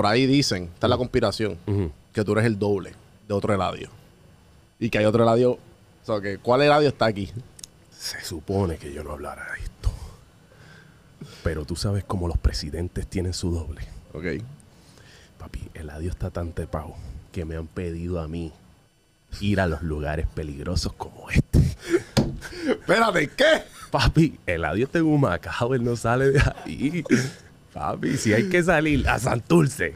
por ahí dicen, está la conspiración, que tú eres el doble de otro Eladio. Y que hay otro Eladio. O sea, que ¿cuál Eladio está aquí? Se supone que yo no hablara de esto. Pero tú sabes cómo los presidentes tienen su doble. Ok. Papi, Eladio está tan trepado que me han pedido a mí ir a los lugares peligrosos como este. Espérate, ¿qué? Papi, Eladio está en un Macao, él no sale de ahí. Papi, si hay que salir a Santurce,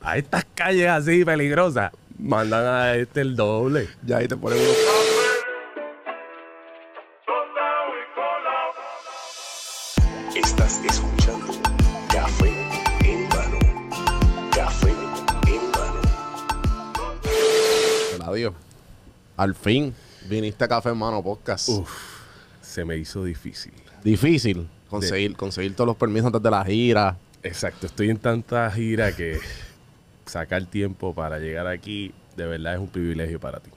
a estas calles así peligrosas, mandan a este el doble. Ya ahí te ponen unos. Estás escuchando Café en mano. Café en mano. Eladio. Al fin viniste a Café Hermano Podcast. Uf, se me hizo difícil. Difícil conseguir, conseguir todos los permisos antes de la gira. Exacto, estoy en tanta gira que sacar tiempo para llegar aquí de verdad es un privilegio para ti.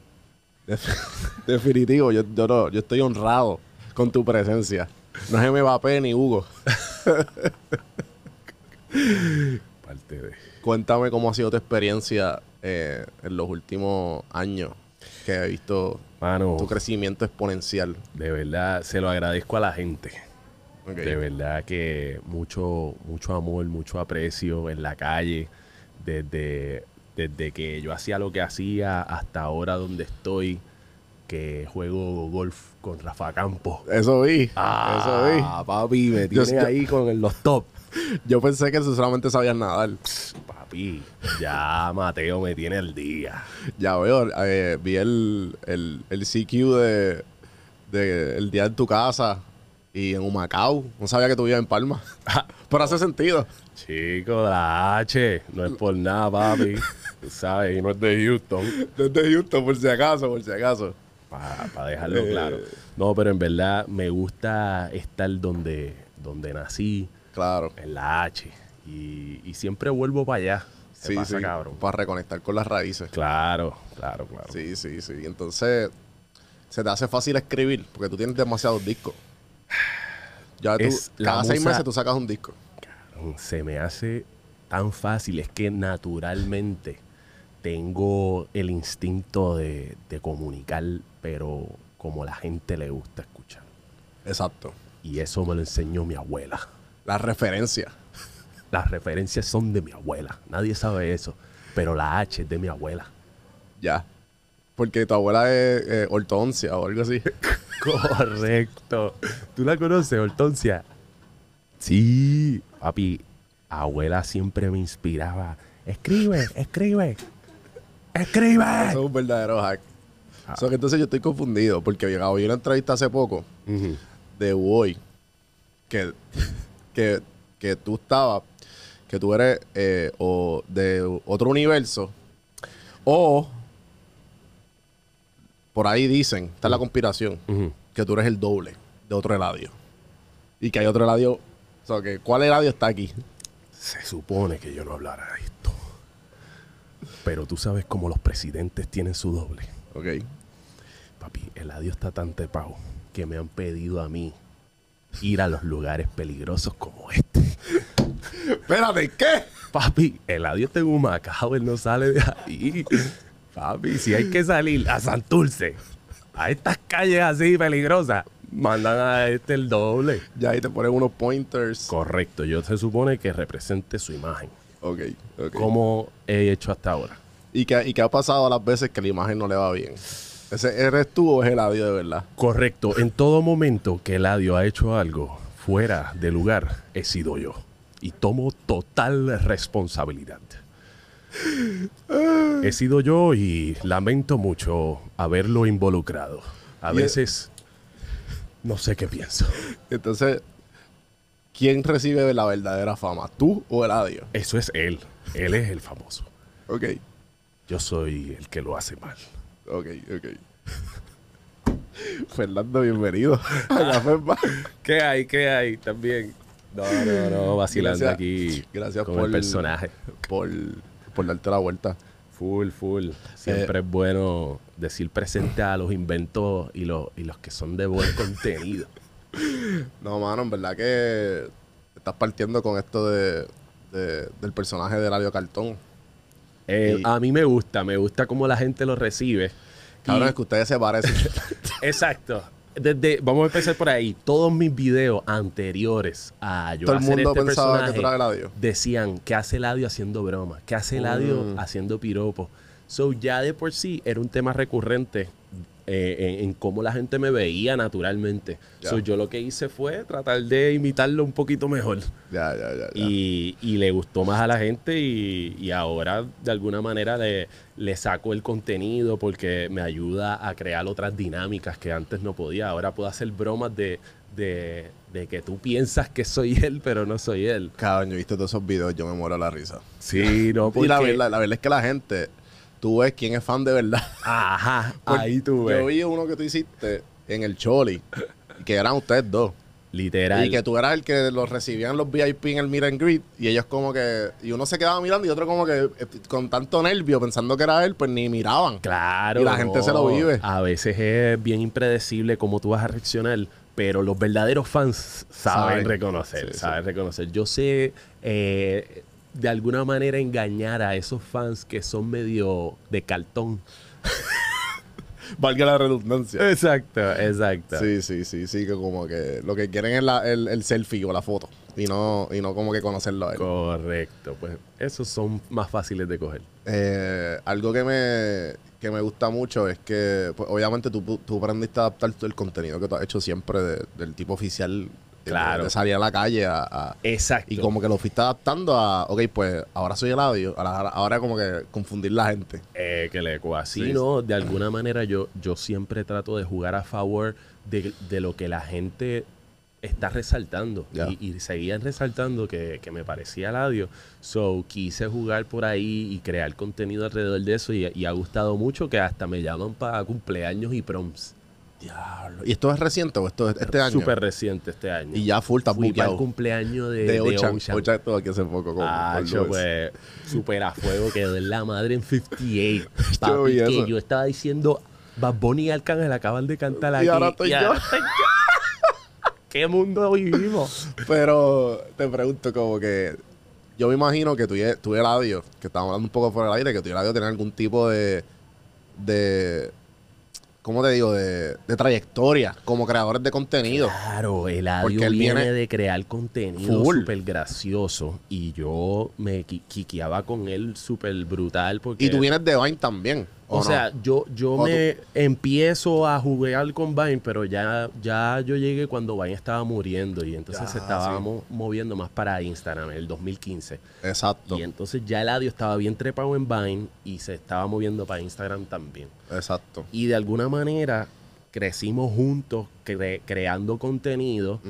Definitivo, yo, yo, no- yo estoy honrado con tu presencia. No es Mbappé ni Hugo. Parte de... Cuéntame cómo ha sido tu experiencia eh, en los últimos años que he visto Mano, tu crecimiento exponencial. de verdad se lo agradezco a la gente. De verdad que mucho, mucho amor, mucho aprecio en la calle. Desde, desde que yo hacía lo que hacía hasta ahora donde estoy, que juego golf con Rafa Campos. Eso vi, Ah, papi, me yo- ahí con el- los top. eso vi. Yo pensé que solamente sabías nadar. Papi, ya Mateo me tiene el día. Ya veo, eh, vi el, el, el CQ de, de el día en tu casa y en Humacao. No sabía que tú vivías en Palma. Pero hace sentido. Chico, la H, no es por nada, papi. Tú sabes, y no es de Houston. Desde Houston, por si acaso, por si acaso. Para dejarlo Eh. claro. No, pero en verdad me gusta estar donde, donde nací, Claro. en la H. Y, y siempre vuelvo para allá. ¿Qué Sí, pasa, sí. cabrón? Para reconectar con las raíces. Claro, claro, claro. Sí, sí, sí. Entonces, se te hace fácil escribir porque tú tienes demasiados discos. Ya tú, Es la cada seis musa- meses tú sacas un disco. Se me hace tan fácil, es que naturalmente tengo el instinto de, de comunicar, pero como la gente le gusta escuchar. Exacto. Y eso me lo enseñó mi abuela. La referencia. Las referencias son de mi abuela. Nadie sabe eso. Pero la H es de mi abuela. Ya. Porque tu abuela es eh, o algo así. Correcto. ¿Tú la conoces, Hortoncia? Sí. Papi, abuela siempre me inspiraba. Escribe, escribe. Escribe. Eso es un verdadero hack. O sea, que entonces yo estoy confundido porque yo una entrevista hace poco de Boy que, que, que tú estabas, que tú eres eh, o de otro universo o por ahí dicen, está la conspiración, que tú eres el doble de otro Eladio. Y que hay otro Eladio, o sea, que ¿cuál Eladio está aquí? Se supone que yo no hablara de esto. Pero tú sabes cómo los presidentes tienen su doble. Ok. Papi, Eladio está tan trepado que me han pedido a mí ir a los lugares peligrosos como este. Espérate, ¿qué? Papi, Eladio está en un Macao, él no sale de ahí. Papi, si hay que salir a Santurce, a estas calles así peligrosas, mandan a este el doble. Ya ahí te ponen unos pointers. Correcto, yo se supone que represente su imagen. Ok, ok. Como he hecho hasta ahora. ¿Y qué, ¿Y qué ha pasado a las veces que la imagen no le va bien? ¿Ese eres tú o es Eladio de verdad? Correcto, en todo momento que Eladio ha hecho algo fuera de lugar, he sido yo. Y tomo total responsabilidad. He sido yo y lamento mucho haberlo involucrado. A veces no sé qué pienso. Entonces, ¿quién recibe la verdadera fama? ¿Tú o Eladio? Eso es él. Él es el famoso. Ok, Yo soy el que lo hace mal. ok, ok. Fernando, bienvenido. ¿Qué hay? ¿Qué hay? También. No, no, no, vacilando Gracias- aquí. gracias con por- el personaje. por, por darte la vuelta. Full, full. Siempre es bueno decir presente a los inventos y los, y los que son de buen contenido. No, mano, en verdad que estás partiendo con esto de, de- del personaje de Eladio Cartón. Eh, Y- A mí me gusta, me gusta cómo la gente lo recibe. Cabrón, Y- es que ustedes se parecen. Exacto. Desde, vamos a empezar por ahí. Todos mis videos anteriores a yo Todo el hacer mundo este pensaba personaje Eladio. decían que hace Eladio haciendo bromas, que hace Eladio Mm. haciendo piropos. So ya de por sí era un tema recurrente eh, en, en cómo la gente me veía naturalmente. Ya. So yo lo que hice fue tratar de imitarlo un poquito mejor. ya. ya. Y, y le gustó más a la gente y, y ahora de alguna manera le, le saco el contenido porque me ayuda a crear otras dinámicas que antes no podía. Ahora puedo hacer bromas de, de, de que tú piensas que soy él, pero no soy él. Cabrón, yo he visto todos esos videos, yo me muero la risa. Sí, no, Y la porque- verdad, la verdad es que la gente, tú ves quién es fan de verdad. Ajá, Porque ahí tú Yo ves. vi uno que tú hiciste en el Choli, que eran ustedes dos. Literal. Y que tú eras el que los recibían los VIP en el meet and greet. Y ellos como que... Y uno se quedaba mirando y otro como que eh, con tanto nervio pensando que era él, pues ni miraban. Claro. Y la gente se lo vive. A veces es bien impredecible cómo tú vas a reaccionar, pero los verdaderos fans saben, Saben. reconocer, Sí, sí. saben reconocer. Yo sé eh, de alguna manera engañar a esos fans que son medio de cartón. Valga la redundancia. Exacto, exacto. Sí, sí, sí, sí, que como que lo que quieren es la- el, el selfie o la foto. Y no, y no como que conocerlo a él. Correcto, pues esos son más fáciles de coger. Eh, algo que me, que me gusta mucho es que, pues, obviamente, tú, tú aprendiste a adaptar todo el contenido que tú has hecho siempre de- del tipo oficial. Claro. De, salir a la calle a, a- Exacto. y como que lo fuiste adaptando a, ok, pues ahora soy el audio, ahora, ahora como que confundir la gente. Eh, que le así, Sí, ¿no? De alguna manera yo, yo siempre trato de jugar a favor de, de lo que la gente está resaltando. Y, y seguían resaltando que, que me parecía audio. So, quise jugar por ahí y crear contenido alrededor de eso. Y, y ha gustado mucho que hasta me llaman para cumpleaños y proms. Diablo. ¿Y esto es reciente o esto es este año? Súper reciente este año. Y ya full, está Fui para el cumpleaños de, De de. Ocean. Ochan estuvo aquí hace poco. Con, Ah, con yo, pues, super a fuego, quedó en la madre en 58. Yo Papi, vi que eso. yo estaba diciendo, Bad Bunny y Arcángel acaban de cantar Y aquí. ahora estoy yo. estoy yo. ¿Qué mundo vivimos? Pero te pregunto como que yo me imagino que tú y, tú y Eladio, que estamos hablando un poco fuera del aire, que tú y Eladio tienen algún tipo de de ¿cómo te digo? de, de trayectoria como creadores de contenido. Claro, el audio él viene viene de crear contenido súper gracioso y yo me qui- quiqueaba con él súper brutal porque... Y tú vienes de Vine también. ¿O O no? sea, yo, yo me empiezo a jugar con Vine, pero ya, ya yo llegué cuando Vine estaba muriendo y entonces sí. mo- moviendo más para Instagram en el 2015. exacto, Y entonces ya el audio estaba bien trepado en Vine y se estaba moviendo para Instagram también. exacto. Y de alguna manera crecimos juntos cre- creando contenido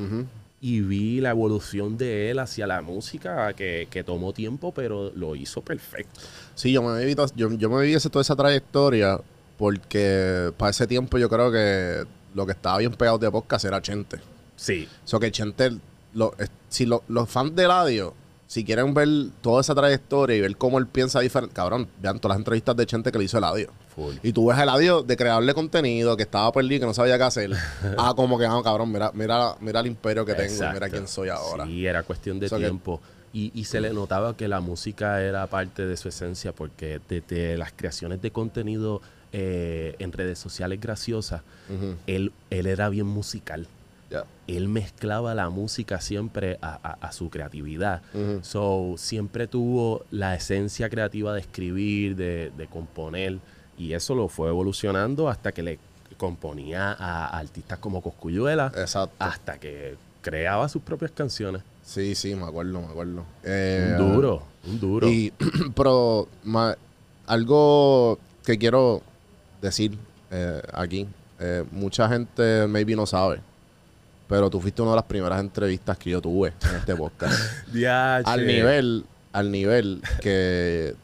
y vi la evolución de él hacia la música que, que tomó tiempo, pero lo hizo perfecto. Sí, yo me viví, yo, yo me viví toda esa trayectoria porque para ese tiempo yo creo que lo que estaba bien pegado de podcast era Chente. Sí, O sea, que Chente, lo- si lo- los fans de Eladio, si quieren ver toda esa trayectoria y ver cómo él piensa diferente, cabrón, vean todas las entrevistas de Chente que le hizo Eladio. full. Y tú ves a Eladio de crearle contenido, que estaba perdido, que no sabía qué hacer. ah, como que, ah, cabrón, mira, mira, mira el imperio que tengo, mira quién soy ahora. Sí, era cuestión de O sea que- tiempo. Y, y se le notaba que la música era parte de su esencia, porque desde las creaciones de contenido eh, en redes sociales graciosas, él, él era bien musical. Él mezclaba la música siempre a, a- a su creatividad. So, siempre tuvo la esencia creativa de escribir, de, de componer, y eso lo fue evolucionando hasta que le componía a artistas como Coscuyuela, Exacto. hasta que creaba sus propias canciones. Sí, sí, me acuerdo, me acuerdo. Eh, Un duro, un duro. Y, pero, ma- algo que quiero decir eh, aquí, eh, mucha gente maybe no sabe, pero tú fuiste una de las primeras entrevistas que yo tuve en este podcast. al nivel, al nivel que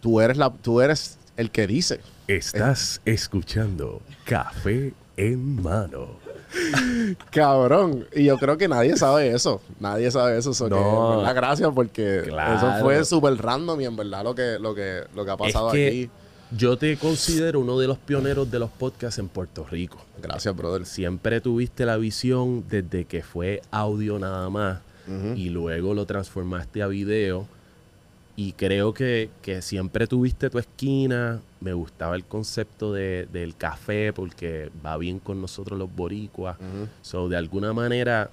tú eres la, tú eres el que dice. Estás escuchando Café en Mano. Cabrón. Y yo creo que nadie sabe eso. Nadie sabe eso. So que, No. gracias porque Claro. eso fue súper random y en verdad lo que, lo que, lo que ha pasado es que aquí. yo te considero uno de los pioneros de los podcasts en Puerto Rico. Gracias, brother. Siempre tuviste la visión desde que fue audio nada más y luego lo transformaste a video Y creo que, que siempre tuviste tu esquina. Me gustaba el concepto de- del café porque va bien con nosotros los boricuas. So, de alguna manera,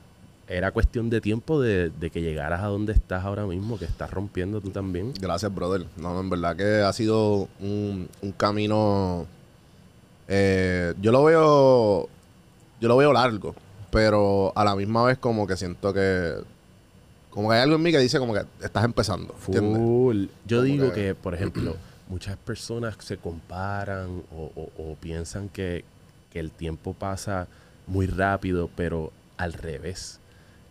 era cuestión de tiempo de, de que llegaras a donde estás ahora mismo, que estás rompiendo tú también. Gracias, brother. No, no, en verdad que ha sido un, un camino. eh, yo lo veo. Yo lo veo largo. Pero a la misma vez, como que siento que. Como que hay algo en mí que dice como que estás empezando. Full. Yo Como digo que- que, por ejemplo, muchas personas se comparan o, o- o piensan que, que el tiempo pasa muy rápido, pero al revés.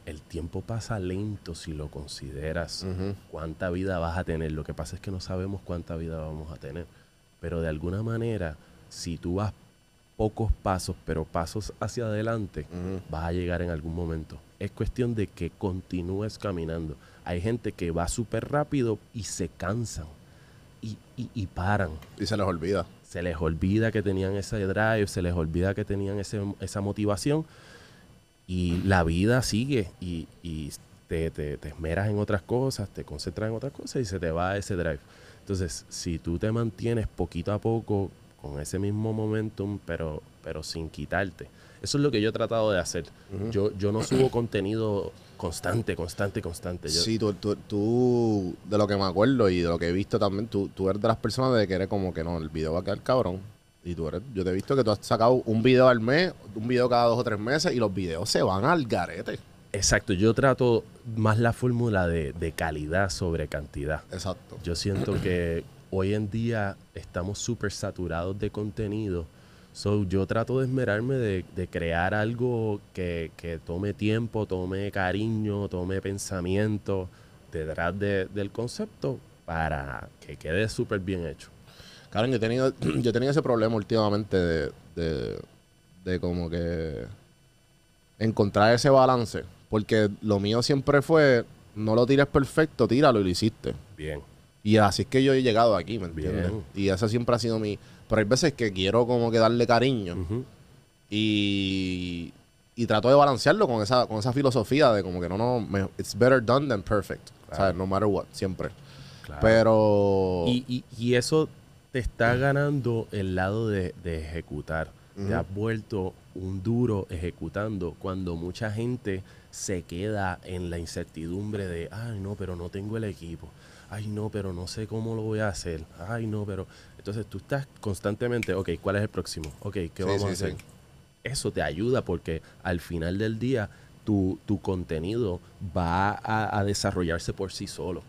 El tiempo pasa lento si lo consideras. Cuánta vida vas a tener. Lo que pasa es que no sabemos cuánta vida vamos a tener. Pero de alguna manera, si tú vas pocos pasos, pero pasos hacia adelante, vas a llegar en algún momento. Es cuestión de que continúes caminando. Hay gente que va súper rápido y se cansan y, y- y paran. Y se les olvida. Se les olvida que tenían ese drive, se les olvida que tenían ese- esa motivación y la vida sigue y, y te, te- te esmeras en otras cosas, te concentras en otras cosas y se te va ese drive. Entonces, si tú te mantienes poquito a poco con ese mismo momentum, pero, pero sin quitarte, eso es lo que yo he tratado de hacer. Yo, yo no subo contenido constante, constante, constante. Yo- Sí, tú, tú, tú, de lo que me acuerdo y de lo que he visto también, tú, tú eres de las personas de que eres como que no, el video va a quedar cabrón. Y tú eres, yo te he visto que tú has sacado un video al mes, un video cada dos o tres meses y los videos se van al garete. Exacto, yo trato más la fórmula de, de calidad sobre cantidad. Exacto. Yo siento que hoy en día estamos súper saturados de contenido. So, yo trato de esmerarme de, de crear algo que, que tome tiempo, tome cariño, tome pensamiento detrás de- del concepto para que quede súper bien hecho. Karen, yo he tenido, yo tenido ese problema últimamente de, de, de como que encontrar ese balance. Porque lo mío siempre fue, no lo tires perfecto, tíralo y lo hiciste. Bien. Y así es que yo he llegado aquí, ¿me entiendes? Bien. Y esa siempre ha sido mi... Pero hay veces que quiero como que darle cariño y, y trato de balancearlo con esa, con esa filosofía de como que no, no, me- it's better done than perfect. Claro. No matter what, siempre. Claro. Pero... Y, y- y eso te está ganando el lado de, de ejecutar. Te has vuelto un duro ejecutando cuando mucha gente se queda en la incertidumbre de, ay no, pero no tengo el equipo. Ay no, pero no sé cómo lo voy a hacer. Ay no, pero... Entonces tú estás constantemente, ok, ¿cuál es el próximo? Ok, ¿qué Sí, vamos sí, a hacer? sí. Eso te ayuda porque al final del día tu, tu contenido va a, a desarrollarse por sí solo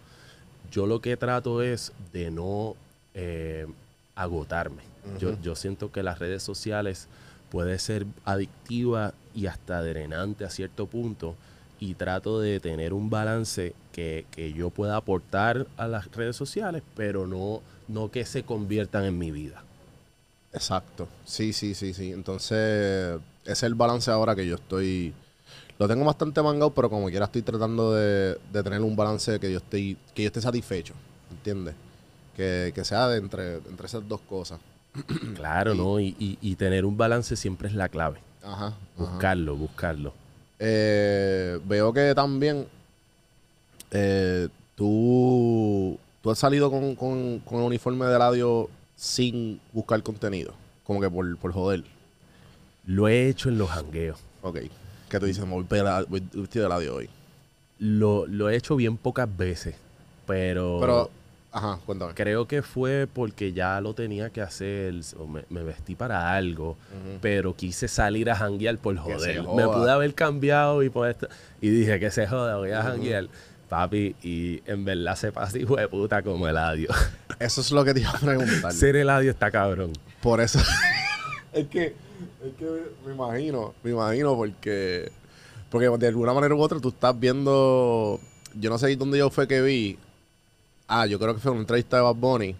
yo lo que trato es de no eh, agotarme. yo, yo siento que las redes sociales puede ser adictiva y hasta drenante a cierto punto y trato de tener un balance que, que yo pueda aportar a las redes sociales, pero no, no que se conviertan en mi vida. Exacto. Sí, sí, sí, sí. Entonces, ese es el balance ahora que yo estoy... Lo tengo bastante mangado, pero como quiera estoy tratando de, de tener un balance que yo estoy que yo esté satisfecho, ¿entiendes? Que, que sea de entre, entre esas dos cosas. Claro. ¿no? Y, y- y tener un balance siempre es la clave. Ajá. ajá. Buscarlo, buscarlo. Eh, veo que también eh, tú, tú has salido con, con, con el uniforme de radio sin buscar contenido. Como que por, por joder. Lo he hecho en los jangueos. Ok. Que tú dices, me voy pela- voy vestido de radio hoy. Lo, lo he hecho bien pocas veces, pero, Pero, ajá, cuéntame. creo que fue porque ya lo tenía que hacer, o me, me vestí para algo, pero quise salir a janguear por joder. Me pude haber cambiado y por esto, y dije que se joda, voy a janguear. Papi, y en verdad se pasa hijo de puta como Eladio. Eso es lo que te iba a preguntar. Ser Eladio está cabrón. Por eso. es que, es que me imagino, me imagino porque, porque de alguna manera u otra tú estás viendo, yo no sé dónde yo fue que vi, ah, yo creo que fue una entrevista de Bad Bunny,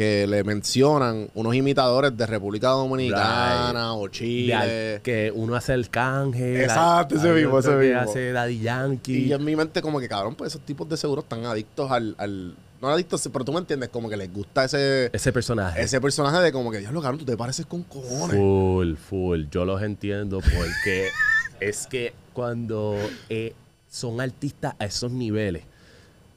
que le mencionan unos imitadores de República Dominicana o Chile. al- que uno hace el canje. Exacto, ese mismo, ese mismo. hace Daddy Yankee. Y en mi mente como que, cabrón, pues esos tipos de seguro están adictos al, al no adictos, pero tú me entiendes, como que les gusta ese, Ese personaje. ese personaje de como que, diablo, cabrón, tú te pareces con cojones. Full, full. Yo los entiendo porque es que cuando eh, son artistas a esos niveles,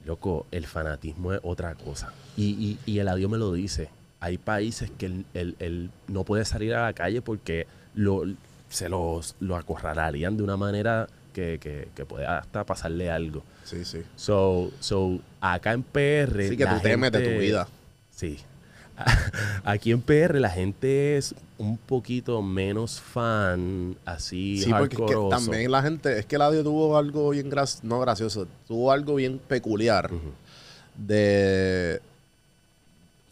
Loco, el fanatismo es otra cosa. Y, y, y el adiós me lo dice. Hay países que él, él- él no puede salir a la calle porque lo, se los, lo acorralarían de una manera que, que, que puede hasta pasarle algo. Sí, sí. So, so acá en PR. Sí, que tú temes de tu vida. Sí. Aquí en PR la gente es un poquito menos fan, así Sí, porque es que también la gente, es que el audio tuvo algo bien gracioso, no gracioso, tuvo algo bien peculiar Ujú. de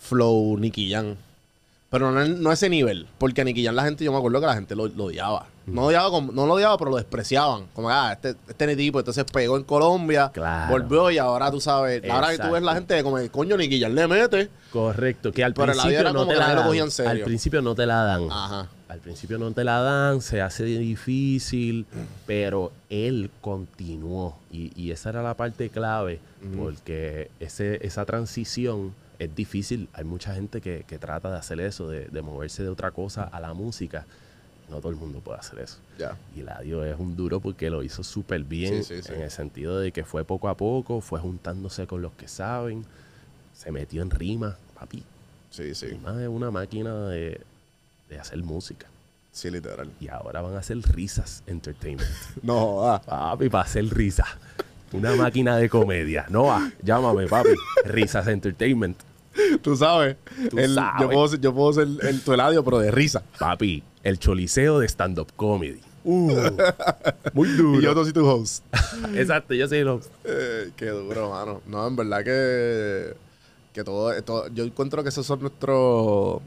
Flow Nicky Jam. Pero no, no a ese nivel, porque a Nicky Jam la gente, yo me acuerdo que la gente lo, lo odiaba. No, odiaba como- no lo odiaba, pero lo despreciaban. Como, ah, este, este tipo, entonces pegó en Colombia, Claro. volvió y ahora tú sabes, ahora que tú ves la gente como, coño, Nicky Jam le mete. Correcto, que al Pero principio no te la lo dan. Al principio no te la dan. Ajá. Al principio no te la dan, se hace difícil, pero él continuó. Y, y esa era la parte clave, porque ese, esa transición es difícil. Hay mucha gente que, que trata de hacer eso, de, de moverse de otra cosa a la música. No todo el mundo puede hacer eso. Ya. Y Ladio es un duro porque lo hizo súper bien, Sí, sí, sí. en el sentido de que fue poco a poco, fue juntándose con los que saben, se metió en rima, papi. Sí, sí. Rima es una máquina de, de hacer música. Sí, literal. Y ahora van a hacer risas entertainment. No, ah. papi, para hacer risas. Una máquina de comedia. Noah, llámame, papi. Risas entertainment. Tú sabes. Tú el- sabes. Yo puedo ser, yo puedo ser el tu eladio, pero de risa. Papi, el choliseo de stand-up comedy. Uh, muy duro. Y yo no soy tu host. Exacto, yo sé lo. Eh, qué duro, mano. No, en verdad que, que todo, todo- Yo encuentro que esos son nuestros.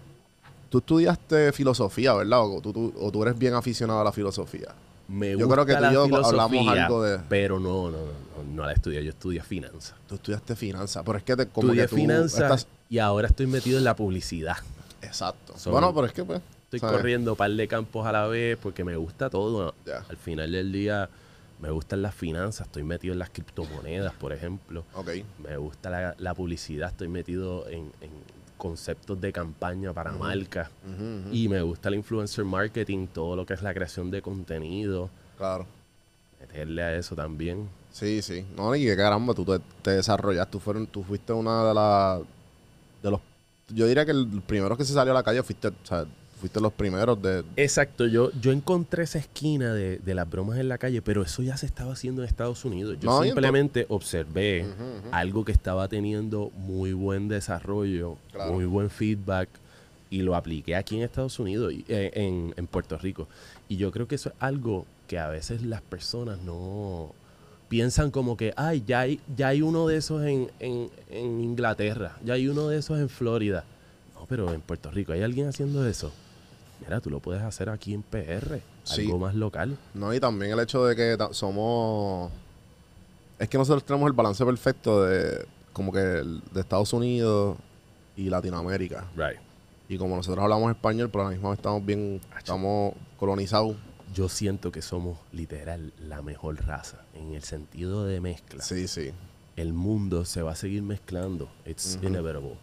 Tú estudiaste filosofía, ¿verdad? O tú, tú- o tú eres bien aficionado a la filosofía. Me Yo gusta creo que tú y yo hablamos algo de- Pero no, no, no, no, la estudié. Yo estudié finanzas. Tú estudiaste finanzas. Pero es que te, como Estudié que tú finanzas estás- y ahora estoy metido en la publicidad. Exacto. Bueno, pero es que pues. Estoy ¿sabes? corriendo un par de campos a la vez porque me gusta todo. Al final del día me gustan las finanzas, estoy metido en las criptomonedas, por ejemplo. Ok. Me gusta la, la publicidad, estoy metido en, en conceptos de campaña para marcas. Ujú, ujú. Y me gusta el influencer marketing, todo lo que es la creación de contenido, Claro. meterle a eso también. Sí, sí. No, y que caramba, tú te, te desarrollaste. Tú, fueron, tú fuiste una de las. De los. Yo diría que el primero que se salió a la calle fuiste. O sea, fuiste los primeros de. Exacto, yo, yo encontré esa esquina de, de las bromas en la calle, pero eso ya se estaba haciendo en Estados Unidos. Yo No, simplemente observé Ujú, ujú. algo que estaba teniendo muy buen desarrollo, Claro. muy buen feedback, y lo apliqué aquí en Estados Unidos, y, eh, en, en Puerto Rico. Y yo creo que eso es algo que a veces las personas no piensan como que, ay, ya hay, ya hay uno de esos en, en- en Inglaterra, ya hay uno de esos en Florida. No, pero en Puerto Rico, ¿hay alguien haciendo eso? Mira, tú lo puedes hacer aquí en PR, Sí. algo más local. No, y también el hecho de que somos. Es que nosotros tenemos el balance perfecto de. Como que el- de Estados Unidos y Latinoamérica. Right. Y como nosotros hablamos español, pero a la misma vez estamos bien. Estamos colonizados. Yo siento que somos literal la mejor raza en el sentido de mezcla. Sí, sí. El mundo se va a seguir mezclando. It's inevitable.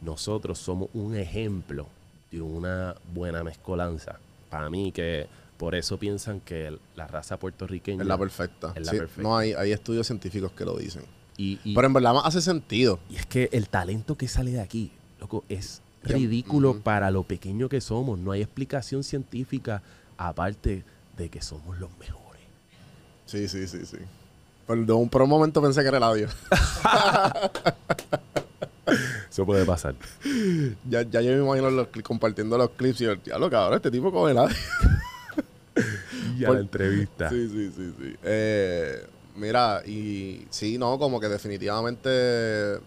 Nosotros somos un ejemplo de una buena mezcolanza. Para mí que por eso piensan que la raza puertorriqueña Es la perfecta. Es la Sí, perfecta. No, hay, hay estudios científicos que lo dicen. y, y- Pero en verdad hace sentido. y es que el talento que sale de aquí, loco, es ridículo para lo pequeño que somos. No hay explicación científica aparte de que somos los mejores. Sí, sí, sí, sí. Un, por un momento pensé que era el audio. Eso puede pasar. ya, ya yo me imagino los compartiendo los clips y yo, diablo, cabrón, este tipo el audio. Y a Por- la entrevista. Sí, sí, sí, sí. Eh, mira, y sí, no, como que definitivamente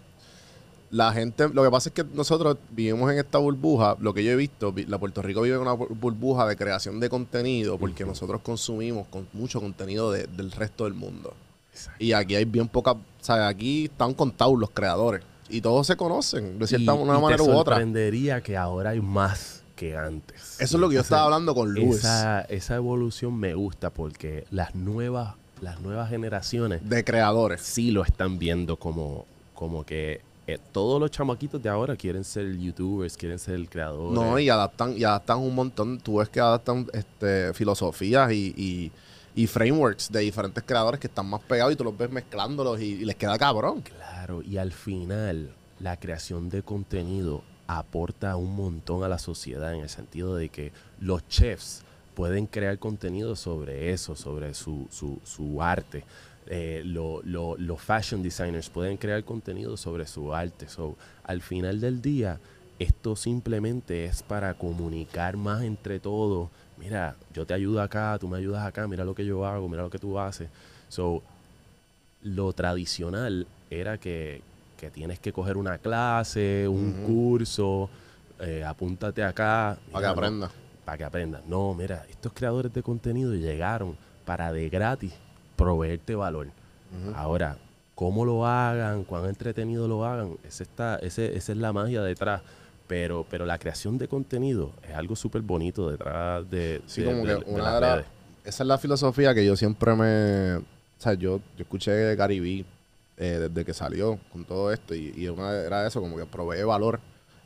la gente, lo que pasa es que nosotros vivimos en esta burbuja, lo que yo he visto, vi- la Puerto Rico vive en una bur- burbuja de creación de contenido porque nosotros consumimos con mucho contenido de- del resto del mundo. Exacto. Y aquí hay bien poca, o sea, aquí están contados los creadores y todos se conocen de cierta Y- una y manera te u otra. sorprendería que ahora hay más que antes. Eso es lo que yo Entonces, estaba hablando con Luis. Esa, esa evolución me gusta porque las nuevas, las nuevas generaciones De creadores. sí lo están viendo como, como que eh, todos los chamaquitos de ahora quieren ser youtubers, quieren ser creadores. No, y adaptan, y adaptan un montón. Tú ves que adaptan este, filosofías y, y, y frameworks de diferentes creadores que están más pegados y tú los ves mezclándolos y, les queda cabrón. Claro, y al final la creación de contenido aporta un montón a la sociedad en el sentido de que los chefs pueden crear contenido sobre eso, sobre su, su, su arte. Eh, lo- lo- los fashion designers pueden crear contenido sobre su arte. So, al final del día, esto simplemente es para comunicar más entre todos. Mira, yo te ayudo acá, tú me ayudas acá, mira lo que yo hago, mira lo que tú haces. So, lo tradicional era que, que tienes que coger una clase, un curso, eh, apúntate acá. Para que no, aprenda. para que aprendas. No, mira, estos creadores de contenido llegaron para de gratis proveerte valor. Ahora, cómo lo hagan, cuán entretenido lo hagan, ese está, ese, esa es la magia detrás. Pero, pero la creación de contenido es algo súper bonito detrás de, Sí, de- como de- que de una las de las- redes. Esa es la filosofía que yo siempre me... O sea, yo, yo escuché Gary eh, desde que salió con todo esto y, y una era eso, como que provee valor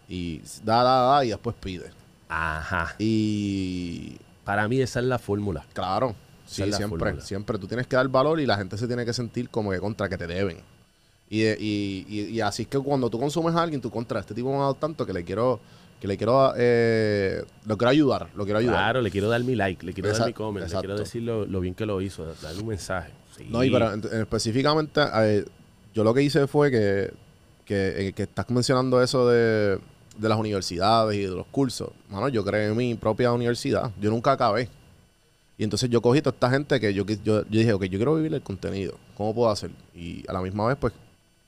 y da, da, da y después pide. Ajá. Y Para mí esa es la fórmula. claro, sí, siempre, fórmula. siempre tú tienes que dar valor y la gente se tiene que sentir como que contra que te deben. Y, de- y, y, y así es que cuando tú consumes a alguien, tú contra este tipo me ha dado tanto que le quiero, que le quiero, eh, lo quiero ayudar, lo quiero ayudar. Claro, le quiero dar mi like, le quiero dar mi comment, le quiero decir lo, lo bien que lo hizo, darle un mensaje. Sí. No, y en específicamente, eh, yo lo que hice fue que, que, eh, que estás mencionando eso de, de las universidades y de los cursos. Mano, yo creé mi propia universidad. Yo nunca acabé. Y entonces yo cogí toda esta gente que yo, yo, yo dije, ok, yo quiero vivir el contenido. ¿Cómo puedo hacer? Y a la misma vez, pues,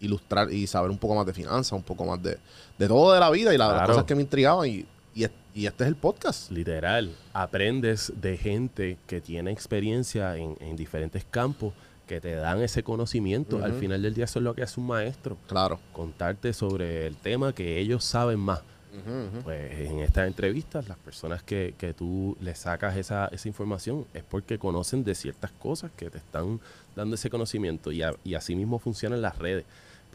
ilustrar y saber un poco más de finanzas, un poco más de, de todo de la vida y la- las cosas que me intrigaban. Y, y, es- y este es el podcast. Literal, aprendes de gente que tiene experiencia en, en diferentes campos que te dan ese conocimiento. Al final del día eso es lo que hace un maestro, Claro. contarte sobre el tema que ellos saben más. Pues en estas entrevistas, las personas que, que tú le sacas esa, esa información es porque conocen de ciertas cosas que te están dando ese conocimiento y, a- y así mismo funcionan las redes.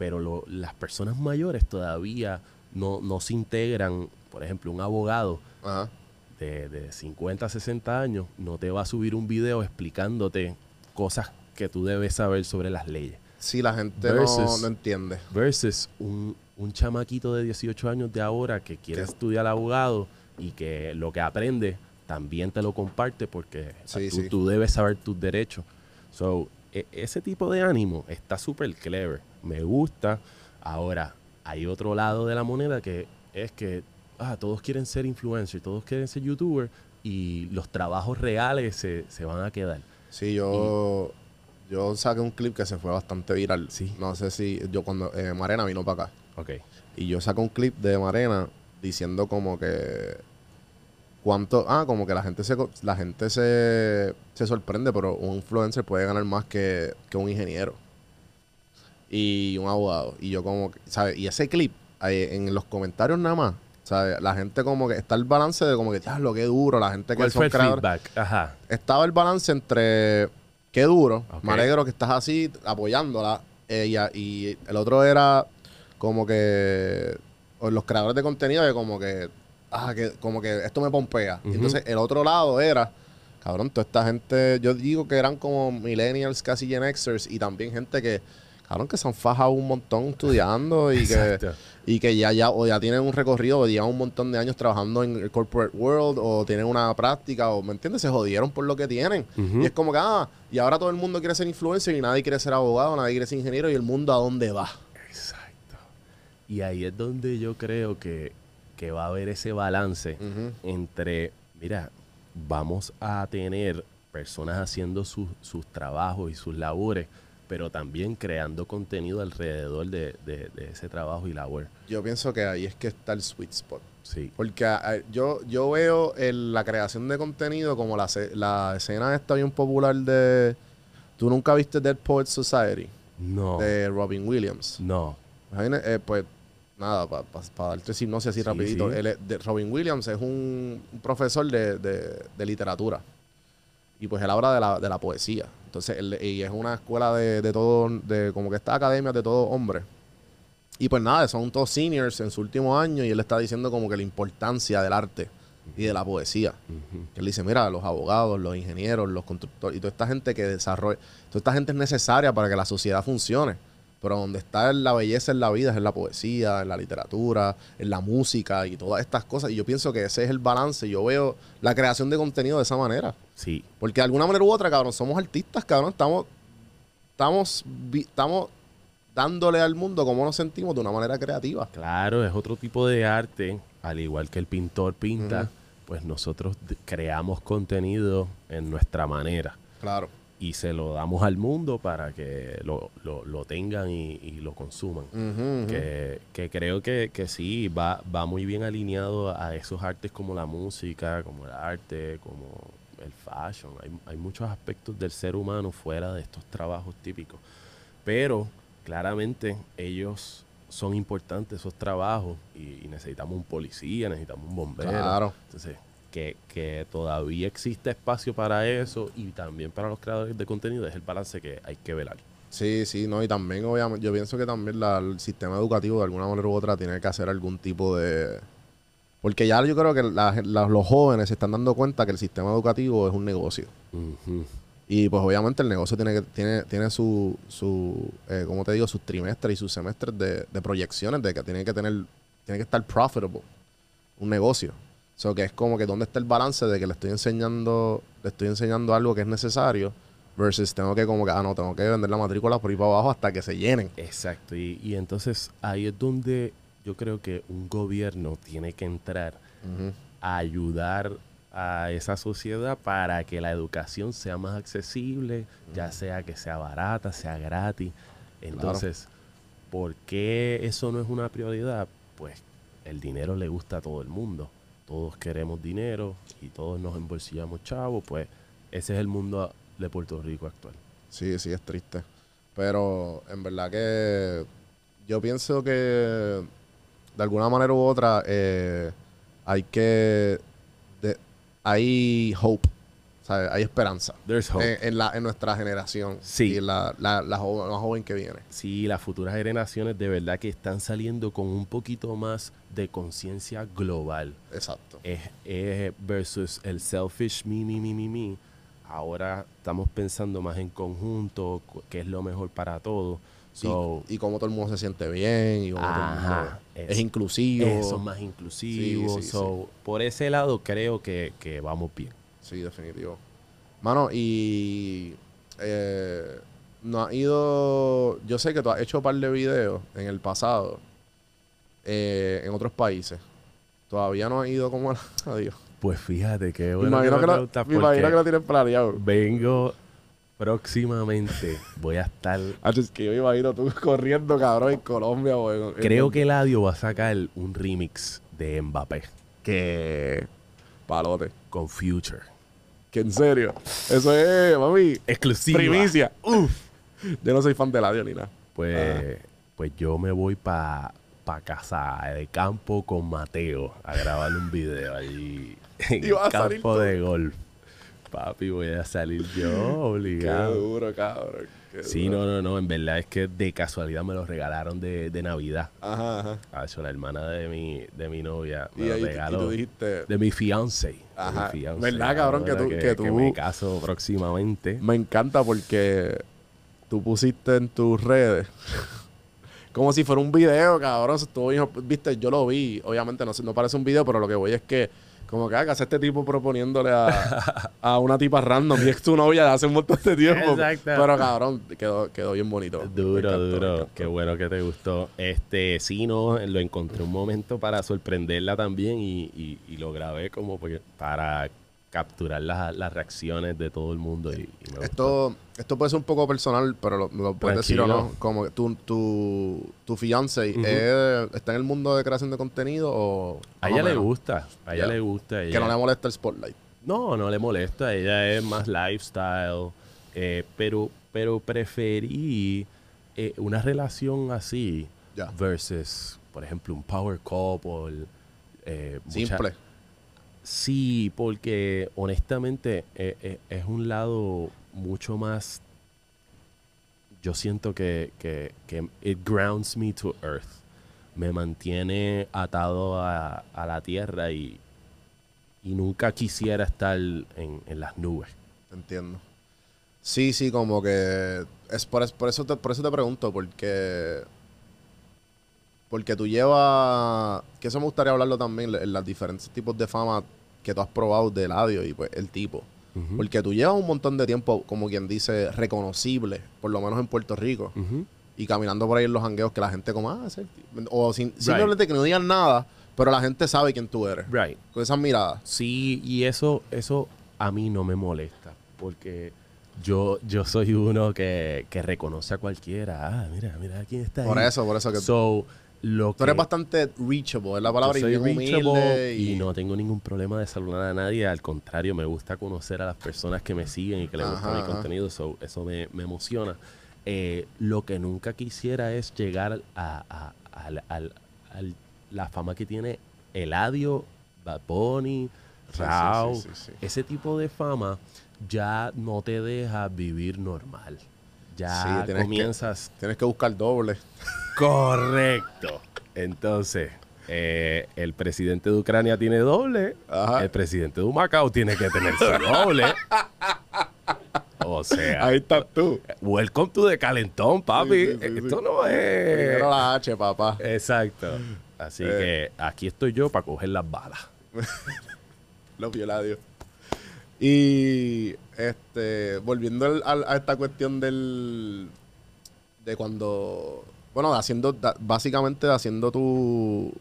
Pero lo- las personas mayores todavía no, no se integran, por ejemplo, un abogado Ajá. de, de 50, 60 años no te va a subir un video explicándote cosas que tú debes saber sobre las leyes. Sí, la gente no, Versus- no entiende. Versus un, un chamaquito de 18 años de ahora que quiere estudiar abogado y que lo que aprende también te lo comparte porque tú, sí. tú debes saber tus derechos. So, e- ese tipo de ánimo está súper clever. Me gusta. Ahora, hay otro lado de la moneda que es que ah, todos quieren ser influencers, todos quieren ser youtubers y los trabajos reales se, se van a quedar. Sí, yo, yo saqué un clip que se fue bastante viral. Sí. No sé si yo cuando eh, Marena vino para acá. Ok. Y yo saqué un clip de Marena diciendo como que cuánto, ah, como que la gente se la gente se, se sorprende, pero un influencer puede ganar más que, que un ingeniero y un abogado. Y yo como ¿sabes? Y ese clip, ahí en los comentarios nada más, ¿sabes? La gente como que está el balance de como que, lo que duro, la gente que ¿Cuál son creadores? Ajá. estaba el balance entre qué duro, me alegro que estás así apoyándola, ella y el otro era como que los creadores de contenido que como que ah, que como que esto me pompea. Ujú. entonces el otro lado era cabrón, toda esta gente, yo digo que eran como millennials, casi Gen Xers y también gente que cabrón que se han fajado un montón estudiando y que y que ya, ya, o ya tienen un recorrido, o llevan un montón de años trabajando en el corporate world, o tienen una práctica, o, ¿me entiendes? Se jodieron por lo que tienen. Y es como que, ah, y ahora todo el mundo quiere ser influencer y nadie quiere ser abogado, nadie quiere ser ingeniero, y el mundo a dónde va. Exacto. Y ahí es donde yo creo que, que va a haber ese balance entre, mira, vamos a tener personas haciendo sus, sus trabajos y sus labores, pero también creando contenido alrededor de, de- de ese trabajo y labor. Yo pienso que ahí es que está el sweet spot. Sí. Porque ah, yo, yo veo el- la creación de contenido como la, la escena esta bien popular de... ¿Tú nunca viste Dead Poets Society? No. De Robin Williams. No. Eh, pues nada, para darte hipnosis así Sí, rapidito. sí. Es- de- Robin Williams es un, un profesor de, de- de literatura. Y pues él habla de la, de la poesía. Entonces, él, y es una escuela de, de todo, de como que esta academia de todos hombres. Y pues nada, son todos seniors en su último año y él está diciendo como que la importancia del arte y de la poesía. Ujú. Que él dice, mira, los abogados, los ingenieros, los constructores y toda esta gente que desarrolla, toda esta gente es necesaria para que la sociedad funcione. Pero donde está la belleza en la vida es en la poesía, en la literatura, en la música y todas estas cosas. Y yo pienso que ese es el balance. Yo veo la creación de contenido de esa manera. Sí, Porque de alguna manera u otra, cabrón, somos artistas, cabrón. Estamos, estamos, estamos dándole al mundo cómo nos sentimos de una manera creativa. Claro, es otro tipo de arte, al igual que el pintor pinta, pues nosotros creamos contenido en nuestra manera Claro. Y se lo damos al mundo para que lo, lo- lo tengan y, y lo consuman. que, que creo que, que sí, va, va muy bien alineado a esos artes como la música, como el arte, como el fashion. Hay, hay muchos aspectos del ser humano fuera de estos trabajos típicos. Pero claramente ellos son importantes esos trabajos y, y necesitamos un policía, necesitamos un bombero. Claro. Entonces, que, que todavía existe espacio para eso y también para los creadores de contenido es el balance que hay que velar. Sí, sí, no, y también obviamente, yo pienso que también la- el sistema educativo de alguna manera u otra tiene que hacer algún tipo de... Porque ya yo creo que la- la- los jóvenes se están dando cuenta que el sistema educativo es un negocio. Y pues obviamente el negocio tiene que tiene, tiene su, su eh, ¿cómo te digo? Sus trimestres y sus semestres de, de proyecciones de que tiene que tener, tiene que estar profitable, un negocio. Sea, que es como que dónde está el balance de que le estoy enseñando, le estoy enseñando algo que es necesario versus tengo que como que, ah, no, tengo que vender la matrícula por ahí para abajo hasta que se llenen. Exacto, y, y entonces ahí es donde yo creo que un gobierno tiene que entrar a ayudar a esa sociedad para que la educación sea más accesible, ya sea que sea barata, sea gratis. Entonces, ¿por qué eso no es una prioridad? Pues el dinero le gusta a todo el mundo. Todos queremos dinero y todos nos embolsillamos chavos, pues ese es el mundo de Puerto Rico actual. Sí, sí, es triste. Pero en verdad que yo pienso que de alguna manera u otra eh, hay que... hay hope, ¿sabes? Hay esperanza en, en la, en nuestra generación Sí. y la, la, la, joven, la joven que viene. Sí, las futuras generaciones de verdad que están saliendo con un poquito más de conciencia global. Exacto. Es, es versus el selfish me, me, me, me, me. Ahora estamos pensando más en conjunto, qué es lo mejor para todos. So, y, y cómo todo el mundo se siente bien y cómo todo el mundo Ajá, es, es- inclusivo. eh, son más inclusivos. Sí, sí, so, Por ese lado creo que, que vamos bien. Sí, definitivo. Mano, y eh, no ha ido. Yo sé que tú has hecho un par de videos en el pasado eh, en otros países. Todavía no has ido como a Adiós. Pues fíjate que Me bueno imagino, me que, lo, preguntas me imagino que lo tienes planeado. vengo próximamente. Voy a estar Ah, es que yo me imagino tú corriendo, cabrón, en Colombia o en- en- Creo que Eladio va a sacar un remix de Mbappé que. Palote. con Future. Que en serio. Eso es, mami. Exclusiva. Primicia. Uf. Yo no soy fan de la ni nada. Pues, pues yo me voy para pa casa de campo con Mateo a grabar un video allí en el campo de golf. Papi, voy a salir yo Qué obligado. duro, cabrón. Sí, no, no, no. En verdad es que de casualidad me lo regalaron de, de Navidad. Ajá, ajá. Ah, eso, la hermana de mi, de mi novia me Y, lo ahí, y regaló. tú dijiste, De mi fiancé. Ajá. De mi fiancé. ¿Verdad, cabrón, que tú- que tú- me caso próximamente. me encanta porque tú pusiste en tus redes como si fuera un video, cabrón. eso estuvo viste, yo lo vi. Obviamente no, no parece un video, pero lo que voy es que como que hagas este tipo proponiéndole a, a una tipa random y es tu novia de hace un montón de tiempo. Exacto. Pero cabrón, quedó, quedó bien bonito. Duro, encantó, duro. Qué bueno que te gustó. Este, sí, no, lo encontré un momento para sorprenderla también y, y- y lo grabé como porque- para capturar las, las reacciones de todo el mundo y, y me. Esto, esto puede ser un poco personal, pero lo, lo puedes decir o no. Como que tu, tu, tu fiance está en el mundo de creación de contenido o... A ella le gusta, a ella le gusta. Que no le molesta el spotlight. No, no le molesta. Ella es más lifestyle. eh, pero, pero preferí eh, una relación así versus, por ejemplo, un power couple. eh, mucha- Simple. Sí, porque honestamente eh, eh, es un lado mucho más. Yo siento que, que, que it grounds me to earth. Me mantiene atado a, a la tierra y, y nunca quisiera estar en, en las nubes. Entiendo. Sí, sí, como que es por, es- por eso te, por eso te pregunto, porque porque tú llevas que eso me gustaría hablarlo también en los diferentes tipos de fama que tú has probado del audio y pues el tipo. Porque tú llevas un montón de tiempo, como quien dice, reconocible, por lo menos en Puerto Rico, y caminando por ahí en los jangueos que la gente como, ah, ese tipo". o sin, simplemente que no digan nada, pero la gente sabe quién tú eres. Right. Con esas miradas. Sí, y eso, eso a mí no me molesta, porque yo, yo soy uno que, que reconoce a cualquiera. Ah, mira, mira quién está Por ahí. eso, por eso que So, lo tú eres bastante reachable, es la palabra, y soy bien reachable humilde y... no tengo ningún problema de saludar a nadie. Al contrario, me gusta conocer a las personas que me siguen y que les gusta mi contenido. So, eso me, me emociona. Eh, lo que nunca quisiera es llegar a, a- la fama que tiene Eladio, Bad Bunny, Rao. sí, sí, sí. Ese tipo de fama ya no te deja vivir normal. Ya tienes que- comienzas Tienes que buscar doble. Correcto. Entonces, eh, el presidente de Ucrania tiene doble. Ajá. El presidente de Humacao tiene que tener su doble. O sea, Ahí estás tú. welcome to the calentón, papi. Sí, sí, sí, Esto no es. Primero la H, papá. Exacto. Así Eh. que aquí estoy yo para coger las balas. Los violadios. Y este, volviendo al- al- a esta cuestión del de cuando bueno, haciendo básicamente haciendo tu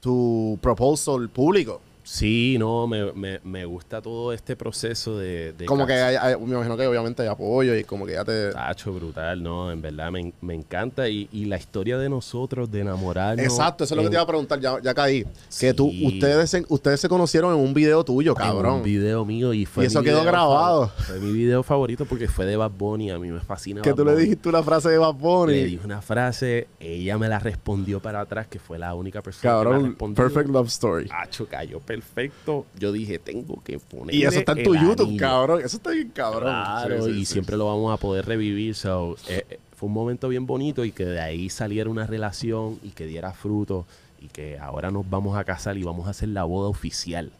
tu proposal público. Sí, no, me, me- me gusta todo este proceso de. de como que cas- hay- hay- me imagino que obviamente hay apoyo y como que ya te Tacho, brutal, no, en verdad me, me encanta. Y, y la historia de nosotros, de enamorarnos. Exacto, eso es lo que en- te iba a preguntar, ya, ya caí. Que tú, ustedes se, ustedes se conocieron en un video tuyo, en cabrón. un video mío y fue Y eso mi quedó video grabado. Fue mi video favorito porque fue de Bad Bunny. A mí me fascina. que Bad tú le dijiste una frase de Bad Bunny. Le dije una frase, ella me la respondió para atrás, que fue la única persona que me Cabrón, respondió. perfect love story. Acho, cayó perfecto. Yo dije, tengo que poner. Y eso está en tu YouTube, cabrón. Eso está bien cabrón. Claro, Sí, sí, y sí, siempre lo vamos a poder revivir. So, eh, eh, fue un momento bien bonito y que de ahí saliera una relación y que diera fruto y que ahora nos vamos a casar y vamos a hacer la boda oficial.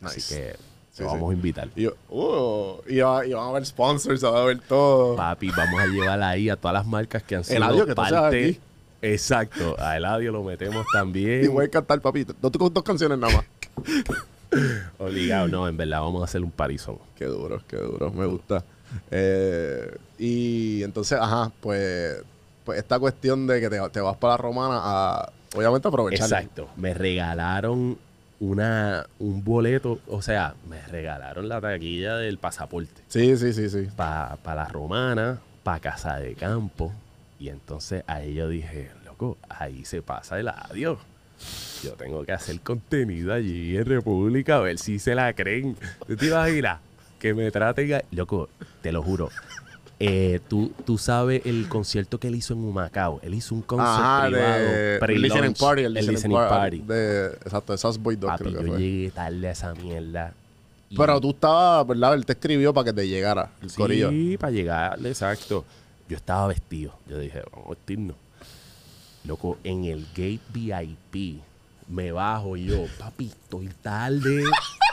Nice. Así que Sí, lo sí. vamos a invitar. Y, yo, uh, y, va- y van a haber sponsors, va a haber todo. Papi, vamos a llevar ahí a todas las marcas que han sido Eladio, que parte. aquí. Exacto, a Eladio lo metemos Y también. voy a cantar, papito. Dos, dos canciones nada más. Obligado, no, en verdad, vamos a hacer un parizón. Qué duro, qué duro. Me gusta. Eh, y entonces, ajá, pues, pues esta cuestión de que te, te vas para la romana a, obviamente, aprovechar. Exacto. Me regalaron una, un boleto, o sea, me regalaron la taquilla del pasaporte Sí, sí, sí, sí. para la romana, para casa de campo. Y entonces ahí yo dije, loco, ahí se pasa el adiós. Yo tengo que hacer contenido allí en República a ver si se la creen. ¿Tú te imaginas? Que me traten a... Loco, te lo juro. Eh, tú, tú sabes el concierto que él hizo en Humacao. Él hizo un concierto Ajá, privado. de pre-launch, listening party. El, el listening, party. De, exacto, de Boy Dog Papi, creo que yo fue. llegué tarde a esa mierda. y- Pero tú estabas, ¿verdad? Él te escribió para que te llegara el corillo. Sí, para llegar, exacto. Yo estaba vestido. Yo dije, vamos a vestirnos. Loco, en el gate VIP me bajo y yo, papi, estoy tarde.